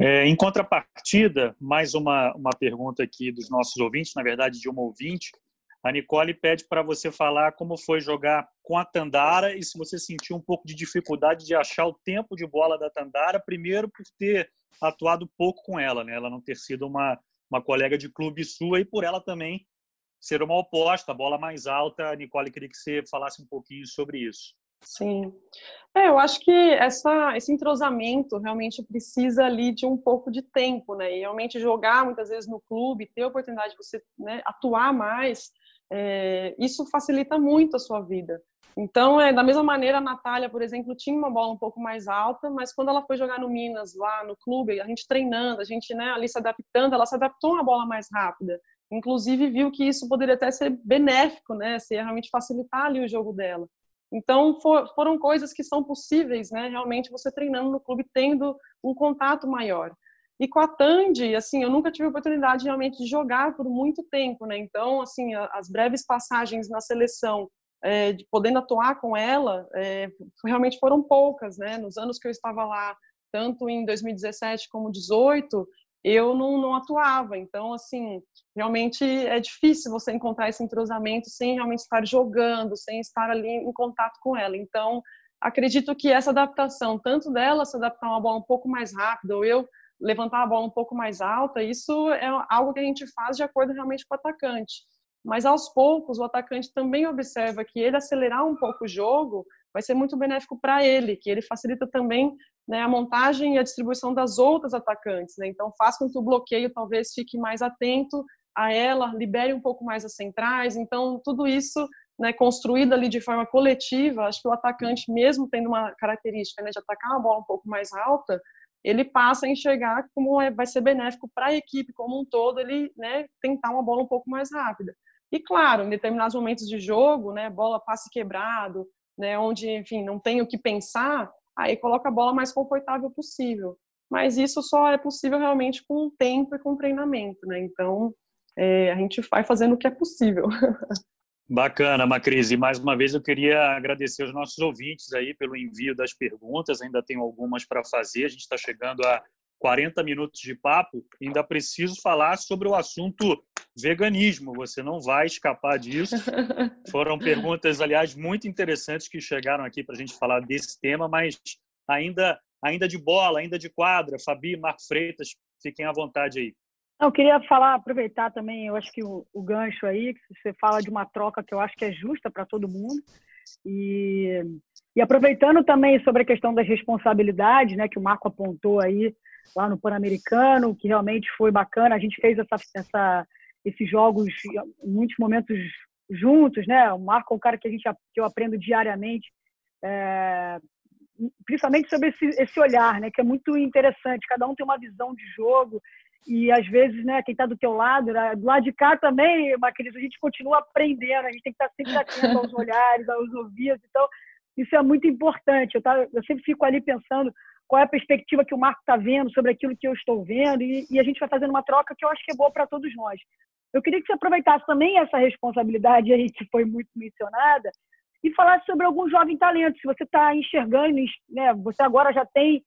É, em contrapartida, mais uma, uma pergunta aqui dos nossos ouvintes, na verdade de uma ouvinte, a Nicole pede para você falar como foi jogar com a Tandara e se você sentiu um pouco de dificuldade de achar o tempo de bola da Tandara, primeiro por ter atuado pouco com ela, né? Ela não ter sido uma, uma colega de clube sua e por ela também ser uma oposta, bola mais alta. A Nicole queria que você falasse um pouquinho sobre isso. Sim. É, eu acho que essa, esse entrosamento realmente precisa ali de um pouco de tempo, né? E realmente jogar muitas vezes no clube, ter a oportunidade de você né, atuar mais, é, isso facilita muito a sua vida. Então, é, da mesma maneira, a Natália, por exemplo, tinha uma bola um pouco mais alta, mas quando ela foi jogar no Minas, lá no clube, a gente treinando, a gente né, ali se adaptando, ela se adaptou a uma bola mais rápida. Inclusive, viu que isso poderia até ser benéfico, né? Se realmente facilitar ali o jogo dela. Então, for, foram coisas que são possíveis, né? Realmente, você treinando no clube, tendo um contato maior. E com a Tandy, assim, eu nunca tive oportunidade realmente de jogar por muito tempo, né? Então, assim, as breves passagens na seleção, é, de podendo atuar com ela, é, realmente foram poucas, né? Nos anos que eu estava lá, tanto em 2017 como 2018, eu não, não atuava. Então, assim, realmente é difícil você encontrar esse entrosamento sem realmente estar jogando, sem estar ali em contato com ela. Então, acredito que essa adaptação, tanto dela se adaptar a uma bola um pouco mais rápida, ou eu levantar a bola um pouco mais alta, isso é algo que a gente faz de acordo realmente com o atacante. Mas aos poucos, o atacante também observa que ele acelerar um pouco o jogo vai ser muito benéfico para ele, que ele facilita também né, a montagem e a distribuição das outras atacantes. Né? Então, faz com que o bloqueio talvez fique mais atento a ela, libere um pouco mais as centrais. Então, tudo isso né, construído ali de forma coletiva, acho que o atacante, mesmo tendo uma característica né, de atacar uma bola um pouco mais alta, ele passa a enxergar como é, vai ser benéfico para a equipe como um todo, ele né, tentar uma bola um pouco mais rápida. E claro, em determinados momentos de jogo, né, bola passe quebrado, né, onde, enfim, não tem o que pensar, aí coloca a bola mais confortável possível. Mas isso só é possível realmente com o tempo e com o treinamento, né? Então, é, a gente vai fazendo o que é possível. Bacana, Macris. E mais uma vez eu queria agradecer aos nossos ouvintes aí pelo envio das perguntas. Ainda tenho algumas para fazer. A gente está chegando a 40 minutos de papo. Ainda preciso falar sobre o assunto veganismo. Você não vai escapar disso. Foram perguntas, aliás, muito interessantes que chegaram aqui para a gente falar desse tema, mas ainda, ainda de bola, ainda de quadra. Fabi, Marco Freitas, fiquem à vontade aí. Eu queria falar, aproveitar também, eu acho que o, o gancho aí, que você fala de uma troca que eu acho que é justa para todo mundo. E, e aproveitando também sobre a questão das responsabilidades, né, que o Marco apontou aí lá no Pan-Americano, que realmente foi bacana. A gente fez essa, essa, esses jogos muitos momentos juntos, né? O Marco é um cara que a gente que eu aprendo diariamente, é, principalmente sobre esse, esse olhar, né? Que é muito interessante. Cada um tem uma visão de jogo e às vezes, né, quem está do teu lado, né, do lado de cá também, Macris, a gente continua aprendendo, a gente tem que estar tá sempre atento aos olhares, aos ouvidos, então isso é muito importante. Eu, tá, eu sempre fico ali pensando qual é a perspectiva que o Marco está vendo sobre aquilo que eu estou vendo e, e, a gente vai fazendo uma troca que eu acho que é boa para todos nós. Eu queria que você aproveitasse também essa responsabilidade aí que foi muito mencionada e falasse sobre algum jovem talento. Se você está enxergando, né, você agora já tem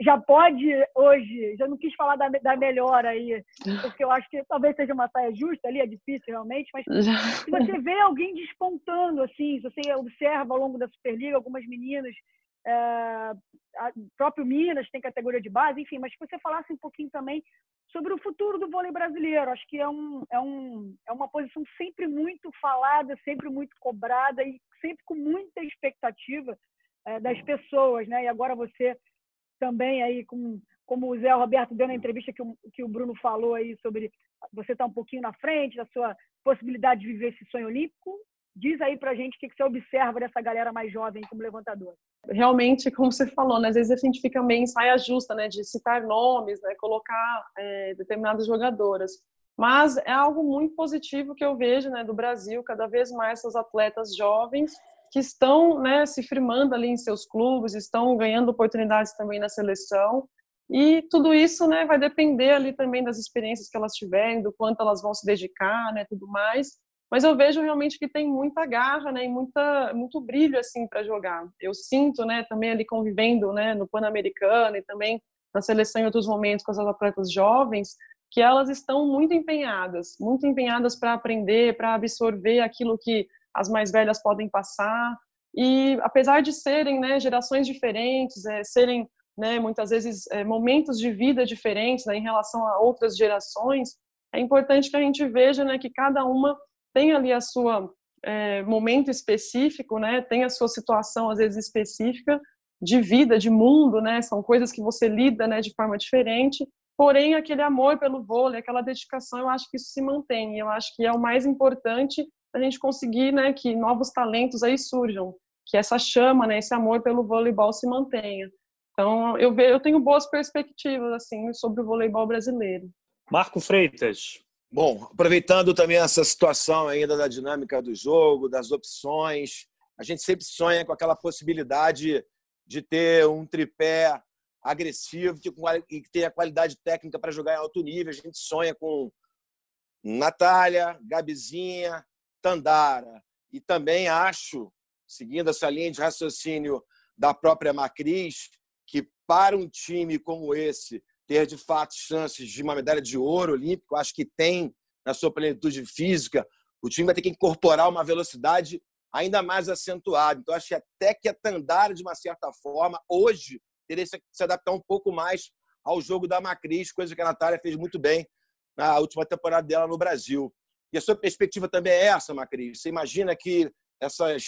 já pode hoje, já não quis falar da, da melhor aí, porque eu acho que talvez seja uma saia justa ali, é difícil realmente, mas se você vê alguém despontando, assim, se você observa ao longo da Superliga algumas meninas, é, próprio Minas tem categoria de base, enfim, mas que você falasse um pouquinho também sobre o futuro do vôlei brasileiro. Acho que é, um, é, um, é uma posição sempre muito falada, sempre muito cobrada e sempre com muita expectativa é, das pessoas, né? E agora você também aí com como o Zé Roberto deu na entrevista que o, que o Bruno falou aí sobre você estar tá um pouquinho na frente da sua possibilidade de viver esse sonho olímpico. Diz aí pra gente o que, você observa dessa galera mais jovem como levantador. Realmente, como você falou, né, às vezes a gente fica meio em saia justa, né, de citar nomes, né, colocar é, determinadas jogadoras. Mas é algo muito positivo que eu vejo, né, do Brasil, cada vez mais essas atletas jovens que estão né, se firmando ali em seus clubes, estão ganhando oportunidades também na seleção. E tudo isso né, vai depender ali também das experiências que elas tiverem, do quanto elas vão se dedicar, né, tudo mais. Mas eu vejo realmente que tem muita garra, né, e muita, muito brilho assim para jogar. Eu sinto, né, também ali convivendo, né, no Pan-Americano e também na seleção em outros momentos com as atletas jovens, que elas estão muito empenhadas, muito empenhadas para aprender, para absorver aquilo que as mais velhas podem passar. E apesar de serem né, gerações diferentes, é, serem né, muitas vezes é, momentos de vida diferentes né, em relação a outras gerações, é importante que a gente veja né, que cada uma tem ali a sua é, momento específico, né, tem a sua situação às vezes específica de vida, de mundo, né, são coisas que você lida né, de forma diferente. Porém, aquele amor pelo vôlei, aquela dedicação, eu acho que isso se mantém. Eu acho que é o mais importante a gente conseguir né, que novos talentos aí surjam, que essa chama, né, esse amor pelo voleibol se mantenha. Então, eu, vejo, eu tenho boas perspectivas assim sobre o voleibol brasileiro. Marco Freitas. Bom, aproveitando também essa situação ainda da dinâmica do jogo, das opções, a gente sempre sonha com aquela possibilidade de ter um tripé agressivo e que tenha qualidade técnica para jogar em alto nível. A gente sonha com Natália, Gabizinha, Tandara. E também acho, seguindo essa linha de raciocínio da própria Macris, que para um time como esse ter de fato chances de uma medalha de ouro olímpico, acho que tem na sua plenitude física, o time vai ter que incorporar uma velocidade ainda mais acentuada. Então, acho que até que a Tandara, de uma certa forma, hoje, teria que se adaptar um pouco mais ao jogo da Macris, coisa que a Natália fez muito bem na última temporada dela no Brasil. E a sua perspectiva também é essa, Macris? Você imagina que essas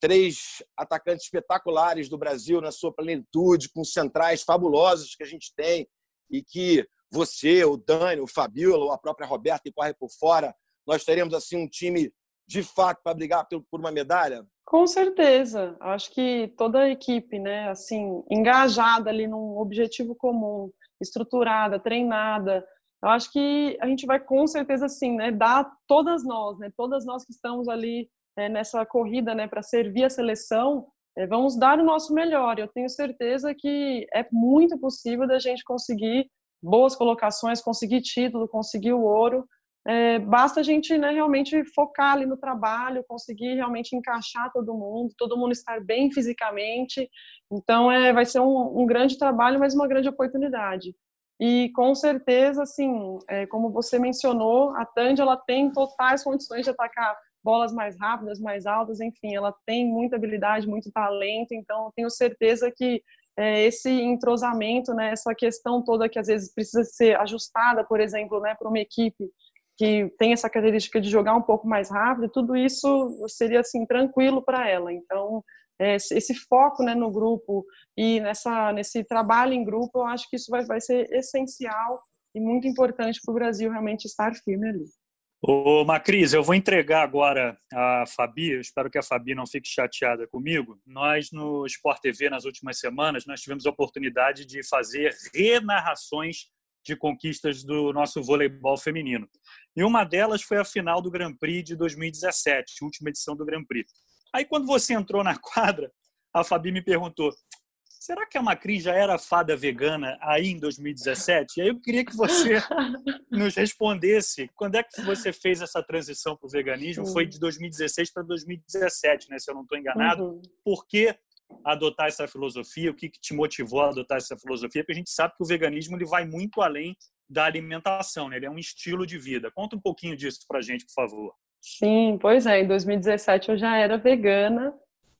três atacantes espetaculares do Brasil na sua plenitude, com centrais fabulosos que a gente tem e que você, o Dani, o Fabiola, a própria Roberta que corre por fora, nós teremos assim um time de fato para brigar por uma medalha? Com certeza. Acho que toda a equipe, né, assim, engajada ali num objetivo comum, estruturada, treinada. Eu acho que a gente vai com certeza assim, né, dar todas nós, né, todas nós que estamos ali é, nessa corrida, né, para servir a seleção, é, vamos dar o nosso melhor. Eu tenho certeza que é muito possível da gente conseguir boas colocações, conseguir título, conseguir o ouro. É, basta a gente né, realmente focar ali no trabalho, conseguir realmente encaixar todo mundo, todo mundo estar bem fisicamente. Então, é, vai ser um, um grande trabalho, mas uma grande oportunidade. E com certeza, assim, é, como você mencionou, a Tandy ela tem totais condições de atacar bolas mais rápidas, mais altas, enfim, ela tem muita habilidade, muito talento. Então, tenho certeza que é, esse entrosamento, né, essa questão toda que às vezes precisa ser ajustada, por exemplo, né, para uma equipe que tem essa característica de jogar um pouco mais rápido, tudo isso seria assim tranquilo para ela. Então, esse foco né, no grupo e nessa nesse trabalho em grupo, eu acho que isso vai, vai ser essencial e muito importante para o Brasil realmente estar firme ali. Ô, Macris, eu vou entregar agora a Fabi, eu espero que a Fabi não fique chateada comigo. Nós, no Sport TV, nas últimas semanas, nós tivemos a oportunidade de fazer renarrações de conquistas do nosso voleibol feminino. E uma delas foi a final do Grand Prix de 2017, última edição do Grand Prix. Aí, quando você entrou na quadra, a Fabi me perguntou: será que a Macri já era fada vegana aí em 2017? E aí eu queria que você nos respondesse quando é que você fez essa transição para o veganismo? Foi de 2016 para 2017, né? Se eu não estou enganado. Uhum. Por que adotar essa filosofia? O que, te motivou a adotar essa filosofia? Porque a gente sabe que o veganismo ele vai muito além da alimentação, né? Ele é um estilo de vida. Conta um pouquinho disso para a gente, por favor. Sim, pois é. Em 2017 eu já era vegana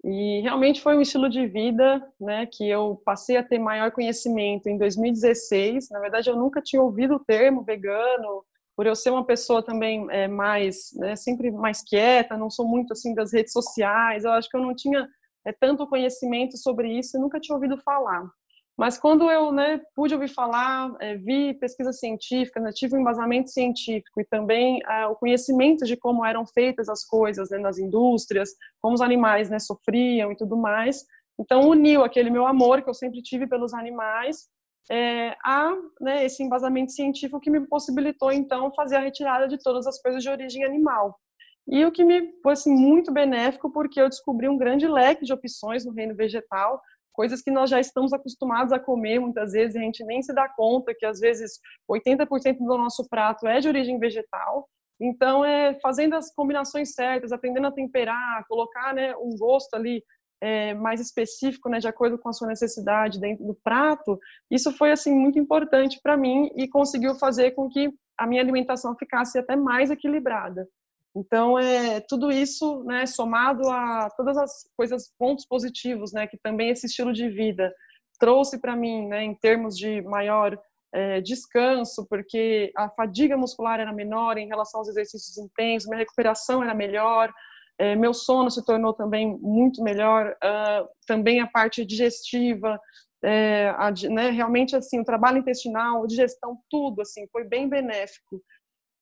e realmente foi um estilo de vida, né, que eu passei a ter maior conhecimento em 2016. Na verdade, eu nunca tinha ouvido o termo vegano, por eu ser uma pessoa também é, mais, né, sempre mais quieta, não sou muito assim das redes sociais. Eu acho que eu não tinha é, tanto conhecimento sobre isso e nunca tinha ouvido falar. Mas quando eu né, pude ouvir falar, é, vi pesquisa científica, né, tive um embasamento científico e também é, o conhecimento de como eram feitas as coisas né, nas indústrias, como os animais né, sofriam e tudo mais, então uniu aquele meu amor que eu sempre tive pelos animais é, a né, esse embasamento científico que me possibilitou então fazer a retirada de todas as coisas de origem animal. E o que me foi assim, muito benéfico porque eu descobri um grande leque de opções no reino vegetal, coisas que nós já estamos acostumados a comer muitas vezes a gente nem se dá conta que às vezes 80% do nosso prato é de origem vegetal. Então, é fazendo as combinações certas, aprendendo a temperar, colocar né, um gosto ali é, mais específico, né, de acordo com a sua necessidade dentro do prato, isso foi assim muito importante para mim e conseguiu fazer com que a minha alimentação ficasse até mais equilibrada. Então, é tudo isso, né, somado a todas as coisas, pontos positivos, né, que também esse estilo de vida trouxe para mim, né, em termos de maior é, descanso, porque a fadiga muscular era menor em relação aos exercícios intensos, minha recuperação era melhor, é, meu sono se tornou também muito melhor, uh, também a parte digestiva, é, a, né, realmente assim o trabalho intestinal, digestão, tudo assim foi bem benéfico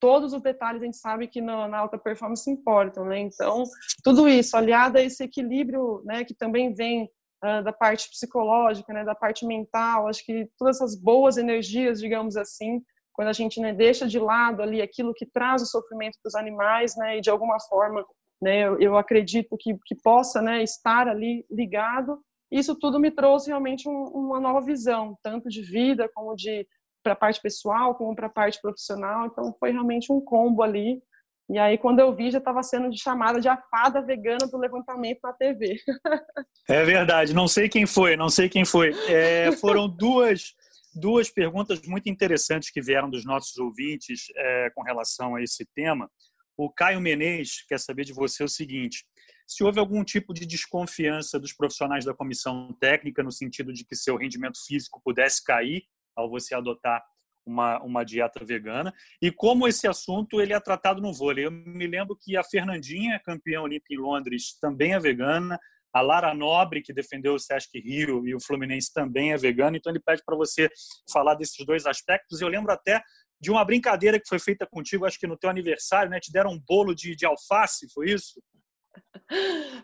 todos os detalhes a gente sabe que na, na, alta performance importam, né? Então, tudo isso, aliado a esse equilíbrio, né, que também vem uh, da parte psicológica, né, da parte mental, acho que todas essas boas energias, digamos assim, quando a gente né, deixa de lado ali aquilo que traz o sofrimento para os animais, né, e de alguma forma, né, eu, eu acredito que, que possa, né, estar ali ligado, isso tudo me trouxe realmente um, uma nova visão, tanto de vida como de para a parte pessoal como para a parte profissional. Então foi realmente um combo ali. E aí quando eu vi já estava sendo chamada de a fada vegana do levantamento na TV. É verdade. Não sei quem foi. Não sei quem foi. É, foram duas duas perguntas muito interessantes que vieram dos nossos ouvintes é, com relação a esse tema. O Caio Menezes quer saber de você o seguinte: se houve algum tipo de desconfiança dos profissionais da comissão técnica no sentido de que seu rendimento físico pudesse cair ao você adotar uma, uma dieta vegana e como esse assunto ele é tratado no vôlei. Eu me lembro que a Fernandinha, campeã olímpica em Londres, também é vegana. A Lara Nobre, que defendeu o Sesc Rio e o Fluminense, também é vegana. Então ele pede para você falar desses dois aspectos. Eu lembro até de uma brincadeira que foi feita contigo, acho que no teu aniversário, né? Te deram um bolo de, de alface, foi isso?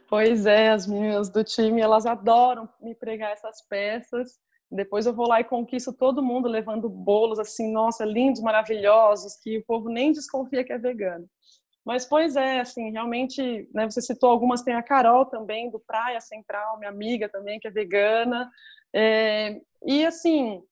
Pois é, as meninas do time, elas adoram me pregar essas peças. Depois eu vou lá e conquisto todo mundo levando bolos assim, nossa, lindos, maravilhosos, que o povo nem desconfia que é vegano. Mas, pois é, assim, realmente, né, você citou algumas, tem a Carol também, do Praia Central, minha amiga também, que é vegana. É, e, assim,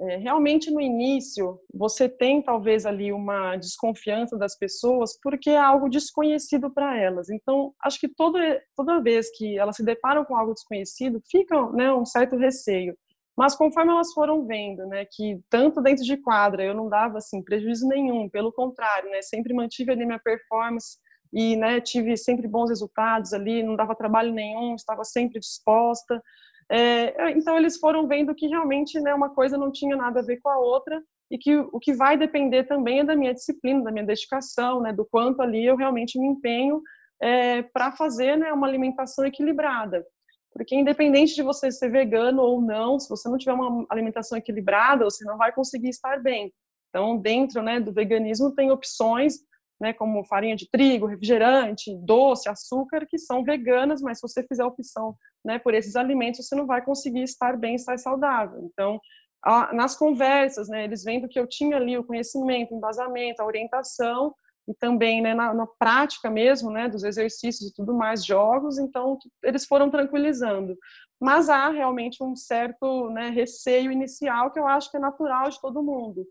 é, realmente no início, você tem talvez ali uma desconfiança das pessoas, porque é algo desconhecido para elas. Então, acho que toda, toda vez que elas se deparam com algo desconhecido, fica né, um certo receio. Mas conforme elas foram vendo, né, que tanto dentro de quadra eu não dava assim prejuízo nenhum, pelo contrário, né, sempre mantive ali minha performance e, né, tive sempre bons resultados ali, não dava trabalho nenhum, estava sempre disposta. É, então eles foram vendo que realmente, né, uma coisa não tinha nada a ver com a outra e que o que vai depender também é da minha disciplina, da minha dedicação, né, do quanto ali eu realmente me empenho é, para fazer, né, uma alimentação equilibrada. Porque independente de você ser vegano ou não, se você não tiver uma alimentação equilibrada, você não vai conseguir estar bem. Então, dentro né, do veganismo tem opções, né, como farinha de trigo, refrigerante, doce, açúcar, que são veganas, mas se você fizer opção né, por esses alimentos, você não vai conseguir estar bem, estar saudável. Então, a, nas conversas, né, eles vendo que eu tinha ali o conhecimento, o embasamento, a orientação, e também né, na, na, prática mesmo, né, dos exercícios e tudo mais, jogos, então eles foram tranquilizando. Mas há realmente um certo né, receio inicial que eu acho que é natural de todo mundo.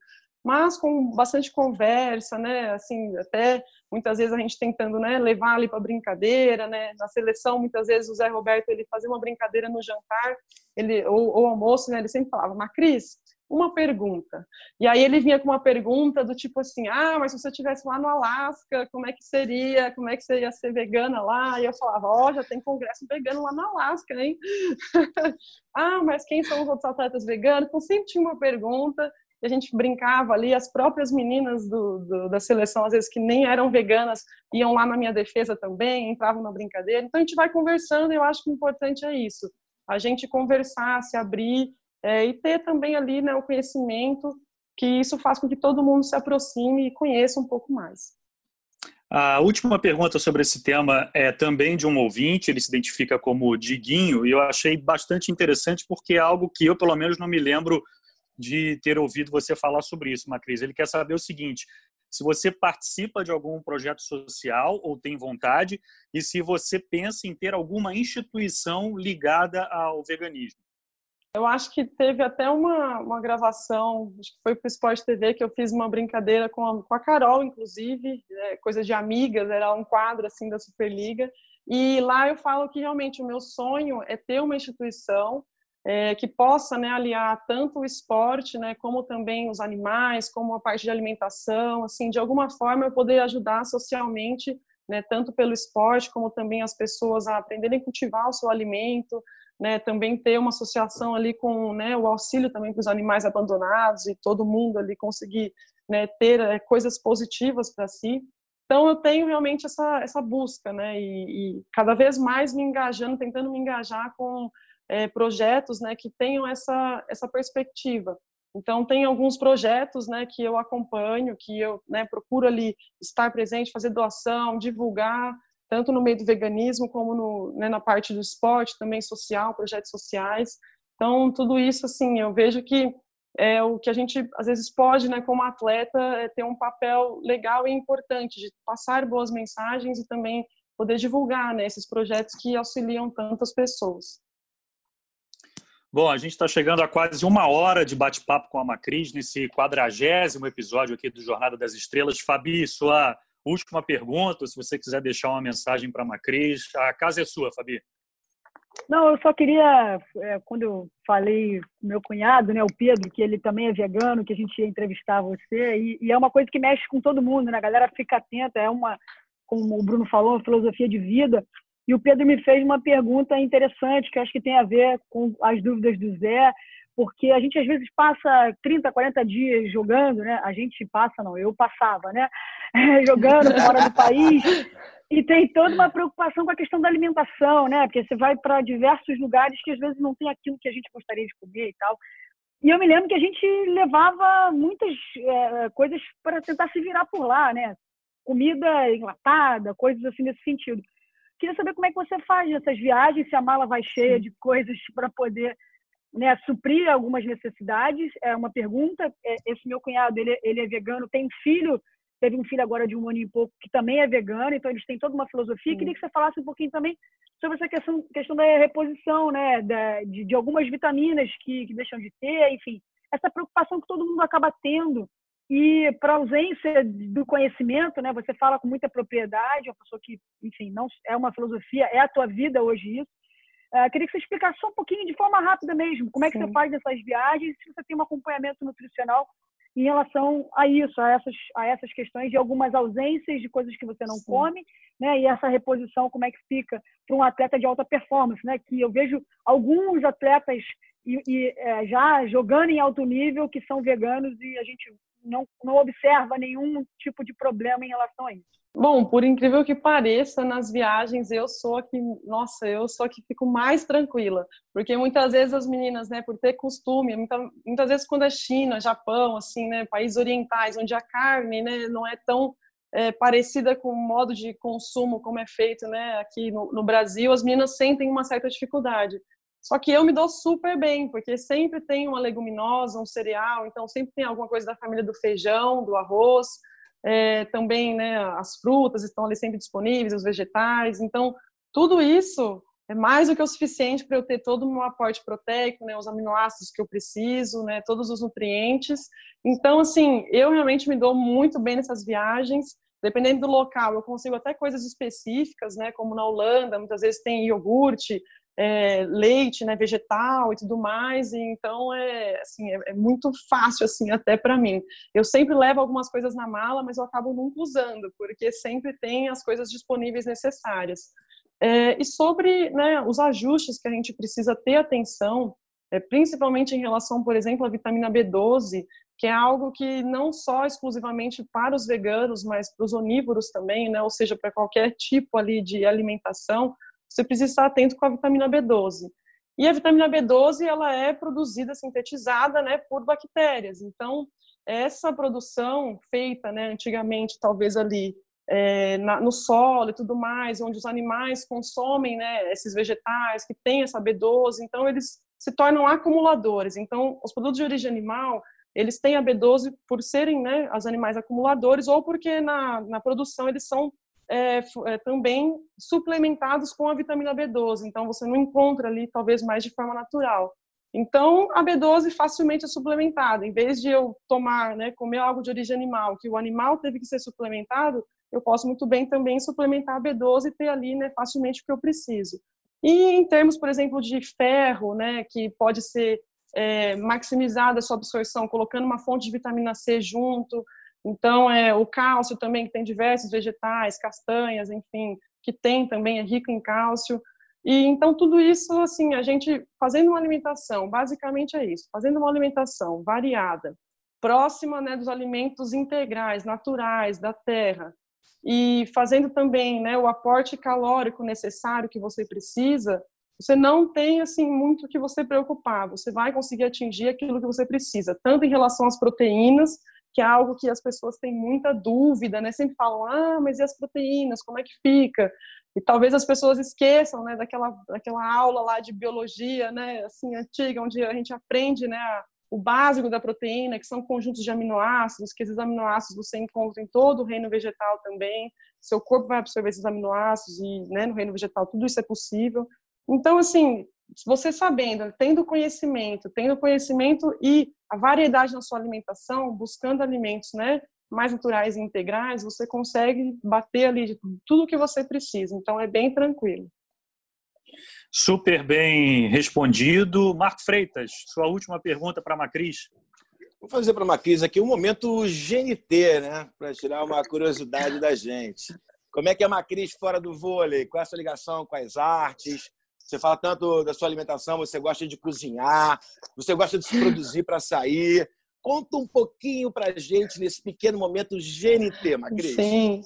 Mas com bastante conversa, né, assim, até muitas vezes a gente tentando né, levar ali para brincadeira, né, na seleção muitas vezes o Zé Roberto ele fazia uma brincadeira no jantar, ele ou, ou almoço, né, ele sempre falava, Macris, uma pergunta. E aí ele vinha com uma pergunta do tipo assim: ah, mas se você estivesse lá no Alasca, como é que seria? Como é que você ia ser vegana lá? E eu falava: ó, oh, já tem congresso vegano lá no Alasca, hein? ah, mas quem são os outros atletas veganos? Então sempre tinha uma pergunta. E a gente brincava ali, as próprias meninas do, do, da seleção, às vezes que nem eram veganas, iam lá na minha defesa também, entravam na brincadeira. Então a gente vai conversando e eu acho que o importante é isso. A gente conversar, se abrir é, e ter também ali né, o conhecimento, que isso faz com que todo mundo se aproxime e conheça um pouco mais. A última pergunta sobre esse tema é também de um ouvinte, ele se identifica como Diguinho, e eu achei bastante interessante porque é algo que eu, pelo menos, não me lembro de ter ouvido você falar sobre isso, Macris. Ele quer saber o seguinte: se você participa de algum projeto social ou tem vontade, e se você pensa em ter alguma instituição ligada ao veganismo. Eu acho que teve até uma, uma gravação, acho que foi para o Esporte TV, que eu fiz uma brincadeira com a, com a Carol, inclusive, é, coisa de amigas, era um quadro assim da Superliga. E lá eu falo que realmente o meu sonho é ter uma instituição é, que possa né, aliar tanto o esporte, né, como também os animais, como a parte de alimentação, assim, de alguma forma eu poder ajudar socialmente, né, tanto pelo esporte como também as pessoas a aprenderem a cultivar o seu alimento, né, também ter uma associação ali com né, o auxílio também para os animais abandonados e todo mundo ali conseguir né, ter é, coisas positivas para si. Então eu tenho realmente essa, essa busca, né, e, e cada vez mais me engajando, tentando me engajar com é, projetos, né, que tenham essa essa perspectiva. Então tem alguns projetos, né, que eu acompanho, que eu né, procuro ali estar presente, fazer doação, divulgar, tanto no meio do veganismo como no, né, na parte do esporte, também social, projetos sociais. Então, tudo isso, assim, eu vejo que é o que a gente, às vezes, pode, né, como atleta, é ter um papel legal e importante de passar boas mensagens e também poder divulgar né, esses projetos que auxiliam tantas pessoas. Bom, a gente está chegando a quase uma hora de bate-papo com a Macris nesse quadragésimo episódio aqui do Jornada das Estrelas. Fabi, sua Última pergunta, se você quiser deixar uma mensagem para a Macris, a casa é sua, Fabi. Não, eu só queria, é, quando eu falei com meu cunhado, né, o Pedro, que ele também é vegano, que a gente ia entrevistar você, e, e, é uma coisa que mexe com todo mundo, né? A galera fica atenta, é uma, como o Bruno falou, uma filosofia de vida. E o Pedro me fez uma pergunta interessante, que acho que tem a ver com as dúvidas do Zé, porque a gente às vezes passa 30, 40 dias jogando, né? A gente passa, não, eu passava, né? jogando fora do país. E tem toda uma preocupação com a questão da alimentação, né? Porque você vai para diversos lugares que às vezes não tem aquilo que a gente gostaria de comer e tal. E eu me lembro que a gente levava muitas é, coisas para tentar se virar por lá, né? Comida enlatada, coisas assim nesse sentido. Queria saber como é que você faz essas viagens, se a mala vai cheia de coisas para poder né, suprir algumas necessidades. É uma pergunta. É, esse meu cunhado, ele, ele é vegano, tem um filho, teve um filho agora de um ano e pouco que também é vegano, então eles têm toda uma filosofia. Queria que você falasse um pouquinho também sobre essa questão, questão da reposição, né, da, de, de algumas vitaminas que, que deixam de ter, enfim, essa preocupação que todo mundo acaba tendo. E para ausência do conhecimento, né, você fala com muita propriedade, uma pessoa que, enfim, não é uma filosofia, é a tua vida hoje isso. Uh, queria que você explicasse só um pouquinho, de forma rápida mesmo, como é que Sim. você faz essas viagens, se você tem um acompanhamento nutricional em relação a isso, a essas, a essas questões de algumas ausências de coisas que você não Sim. come, né? E essa reposição, como é que fica para um atleta de alta performance, né? Que eu vejo alguns atletas e, e é, já jogando em alto nível que são veganos e a gente não, não observa nenhum tipo de problema em relação a isso. Bom, por incrível que pareça, nas viagens eu sou a que, nossa, eu sou a que fico mais tranquila, porque muitas vezes as meninas, né, por ter costume, muitas, muitas vezes quando é China, Japão, assim, né, países orientais, onde a carne, né, não é tão é, parecida com o modo de consumo como é feito, né, aqui no, no Brasil, as meninas sentem uma certa dificuldade. Só que eu me dou super bem, porque sempre tem uma leguminosa, um cereal, então sempre tem alguma coisa da família do feijão, do arroz, é, também né, as frutas estão ali sempre disponíveis, os vegetais. Então, tudo isso é mais do que o suficiente para eu ter todo o meu aporte proteico, né, os aminoácidos que eu preciso, né, todos os nutrientes. Então, assim, eu realmente me dou muito bem nessas viagens. Dependendo do local, eu consigo até coisas específicas, né, como na Holanda, muitas vezes tem iogurte, é, leite, né, vegetal e tudo mais, e então é assim é, é muito fácil assim até para mim. Eu sempre levo algumas coisas na mala, mas eu acabo nunca usando porque sempre tem as coisas disponíveis necessárias. É, e sobre né, os ajustes que a gente precisa ter atenção, é, principalmente em relação, por exemplo, à vitamina B12, que é algo que não só exclusivamente para os veganos, mas para os onívoros também, né, ou seja, para qualquer tipo ali de alimentação, você precisa estar atento com a vitamina B12. E a vitamina B12 ela é produzida, sintetizada, né, por bactérias. Então, essa produção feita, né, antigamente, talvez ali é, na, no solo e tudo mais, onde os animais consomem, né, esses vegetais que têm essa B12, então eles se tornam acumuladores. Então, os produtos de origem animal, eles têm a B12 por serem, né, os animais acumuladores ou porque na, na produção eles são é, é, também suplementados com a vitamina B12. Então, você não encontra ali, talvez, mais de forma natural. Então, a B12 facilmente é suplementada. Em vez de eu tomar, né, comer algo de origem animal, que o animal teve que ser suplementado, eu posso muito bem também suplementar a B12 e ter ali, né, facilmente o que eu preciso. E em termos, por exemplo, de ferro, né, que pode ser é, maximizada a sua absorção, colocando uma fonte de vitamina C junto, então, é, o cálcio também, que tem diversos vegetais, castanhas, enfim, que tem também, é rico em cálcio. E então, tudo isso, assim, a gente fazendo uma alimentação, basicamente é isso, fazendo uma alimentação variada, próxima né, dos alimentos integrais, naturais, da terra, e fazendo também né, o aporte calórico necessário que você precisa, você não tem assim muito que você preocupar, você vai conseguir atingir aquilo que você precisa, tanto em relação às proteínas, que é algo que as pessoas têm muita dúvida, né? Sempre falam, ah, mas e as proteínas, como é que fica? E talvez as pessoas esqueçam, né, daquela, daquela aula lá de biologia, né, assim, antiga, onde a gente aprende, né, o básico da proteína, que são conjuntos de aminoácidos, que esses aminoácidos você encontra em todo o reino vegetal também, seu corpo vai absorver esses aminoácidos e, né, no reino vegetal tudo isso é possível. Então, assim, você sabendo, tendo conhecimento, tendo conhecimento e a variedade na sua alimentação, buscando alimentos, né, mais naturais e integrais, você consegue bater ali tudo o que você precisa. Então é bem tranquilo. Super bem respondido. Marco Freitas, sua última pergunta para a Macris. Vou fazer para a Macris aqui um momento GNT, né? Para tirar uma curiosidade da gente. Como é que é a Macris fora do vôlei? Qual é a sua ligação com as artes? Você fala tanto da sua alimentação, você gosta de cozinhar, você gosta de se produzir para sair. Conta um pouquinho para a gente nesse pequeno momento GNT, Macris. Sim.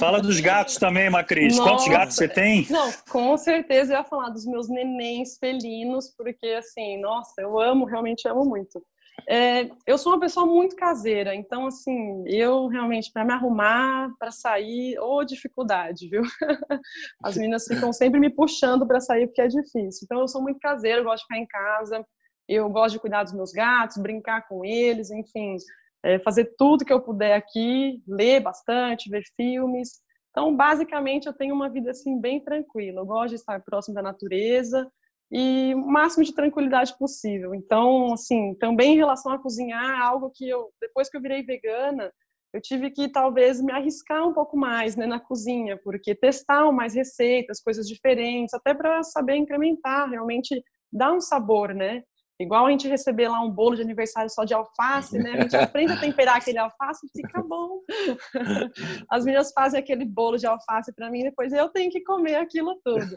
Fala dos gatos também, Macris. Nossa. Quantos gatos você tem? Não, com certeza eu ia falar dos meus nenéns felinos, porque assim, nossa, eu amo, realmente amo muito. É, eu sou uma pessoa muito caseira, então, assim, eu realmente, para me arrumar, para sair, ou oh, dificuldade, viu? As meninas ficam sempre me puxando para sair porque é difícil. Então, eu sou muito caseira, eu gosto de ficar em casa, eu gosto de cuidar dos meus gatos, brincar com eles, enfim, é, fazer tudo que eu puder aqui, ler bastante, ver filmes. Então, basicamente, eu tenho uma vida assim bem tranquila. Eu gosto de estar próximo da natureza, e o máximo de tranquilidade possível. Então, assim, também em relação a cozinhar, algo que eu, depois que eu virei vegana, eu tive que talvez me arriscar um pouco mais né, na cozinha, porque testar mais receitas, coisas diferentes, até para saber incrementar, realmente dar um sabor, né? Igual a gente receber lá um bolo de aniversário só de alface, né? A gente aprende a temperar aquele alface e fica bom. As meninas fazem aquele bolo de alface para mim, depois eu tenho que comer aquilo tudo.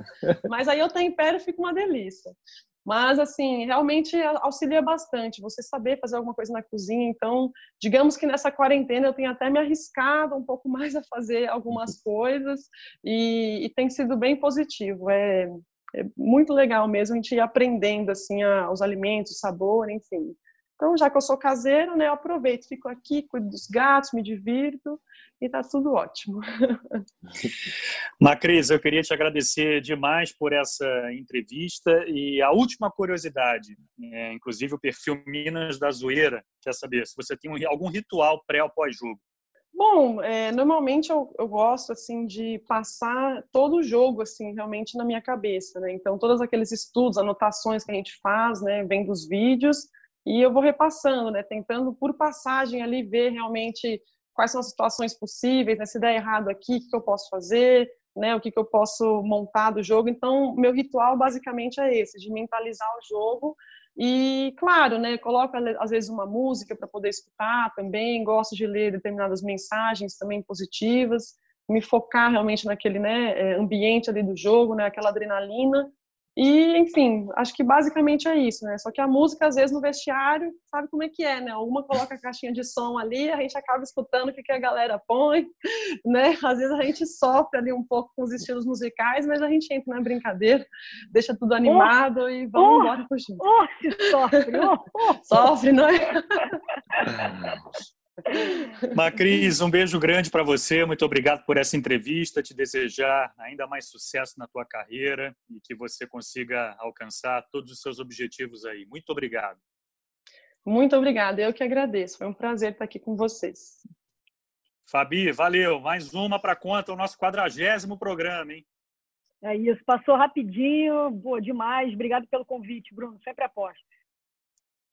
Mas aí eu tempero e fica uma delícia. Mas, assim, realmente auxilia bastante você saber fazer alguma coisa na cozinha. Então, digamos que nessa quarentena eu tenho até me arriscado um pouco mais a fazer algumas coisas e, e tem sido bem positivo. É, é muito legal mesmo a gente ir aprendendo assim a, os alimentos, o sabor, enfim. Então, já que eu sou caseiro, né, eu aproveito, fico aqui, cuido dos gatos, me divirto e tá tudo ótimo. Macris, eu queria te agradecer demais por essa entrevista e a última curiosidade, é, inclusive o perfil Minas da Zoeira, quer saber se você tem algum ritual pré ou pós-jogo. Bom, é, normalmente eu, eu, gosto assim de passar todo o jogo assim realmente na minha cabeça, né? Então todos aqueles estudos, anotações que a gente faz, né, vem dos vídeos e eu vou repassando, né, tentando por passagem ali ver realmente quais são as situações possíveis, né, se der errado aqui, o que eu posso fazer, né, o que eu posso montar do jogo. Então meu ritual basicamente é esse, de mentalizar o jogo e, claro, né, coloco às vezes uma música para poder escutar também, gosto de ler determinadas mensagens também positivas, me focar realmente naquele né, é, ambiente ali do jogo, né, aquela adrenalina, e, enfim, acho que basicamente é isso, né? Só que a música, às vezes, no vestiário, sabe como é que é, né? Uma coloca a caixinha de som ali, a gente acaba escutando o que a galera põe, né? Às vezes a gente sofre ali um pouco com os estilos musicais, mas a gente entra na brincadeira, deixa tudo animado oh, e vamos oh, embora por junto. Oh, sofre! Oh, oh. Sofre, não é? Macris, um beijo grande para você. Muito obrigado por essa entrevista. Te desejar ainda mais sucesso na tua carreira e que você consiga alcançar todos os seus objetivos aí. Muito obrigado. Muito obrigada. Eu que agradeço. Foi um prazer estar aqui com vocês. Fabi, valeu. Mais uma para conta, o nosso quadragésimo programa, hein? É isso. Passou rapidinho. Boa demais. Obrigado pelo convite, Bruno. Sempre aposto.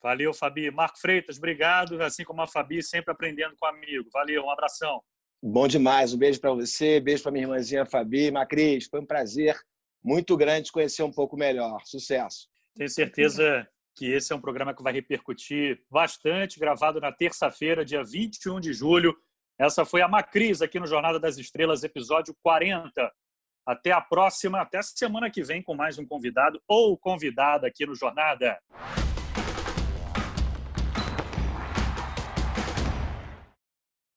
Valeu, Fabi. Marco Freitas, obrigado. Assim como a Fabi, sempre aprendendo com amigo. Valeu, um abração. Bom demais. Um beijo para você, beijo para minha irmãzinha Fabi. Macris, foi um prazer muito grande conhecer um pouco melhor. Sucesso. Tenho certeza que esse é um programa que vai repercutir bastante, gravado na terça-feira, dia 21 de julho. Essa foi a Macris aqui no Jornada das Estrelas, episódio 40. Até a próxima, até a semana que vem com mais um convidado ou convidada aqui no Jornada.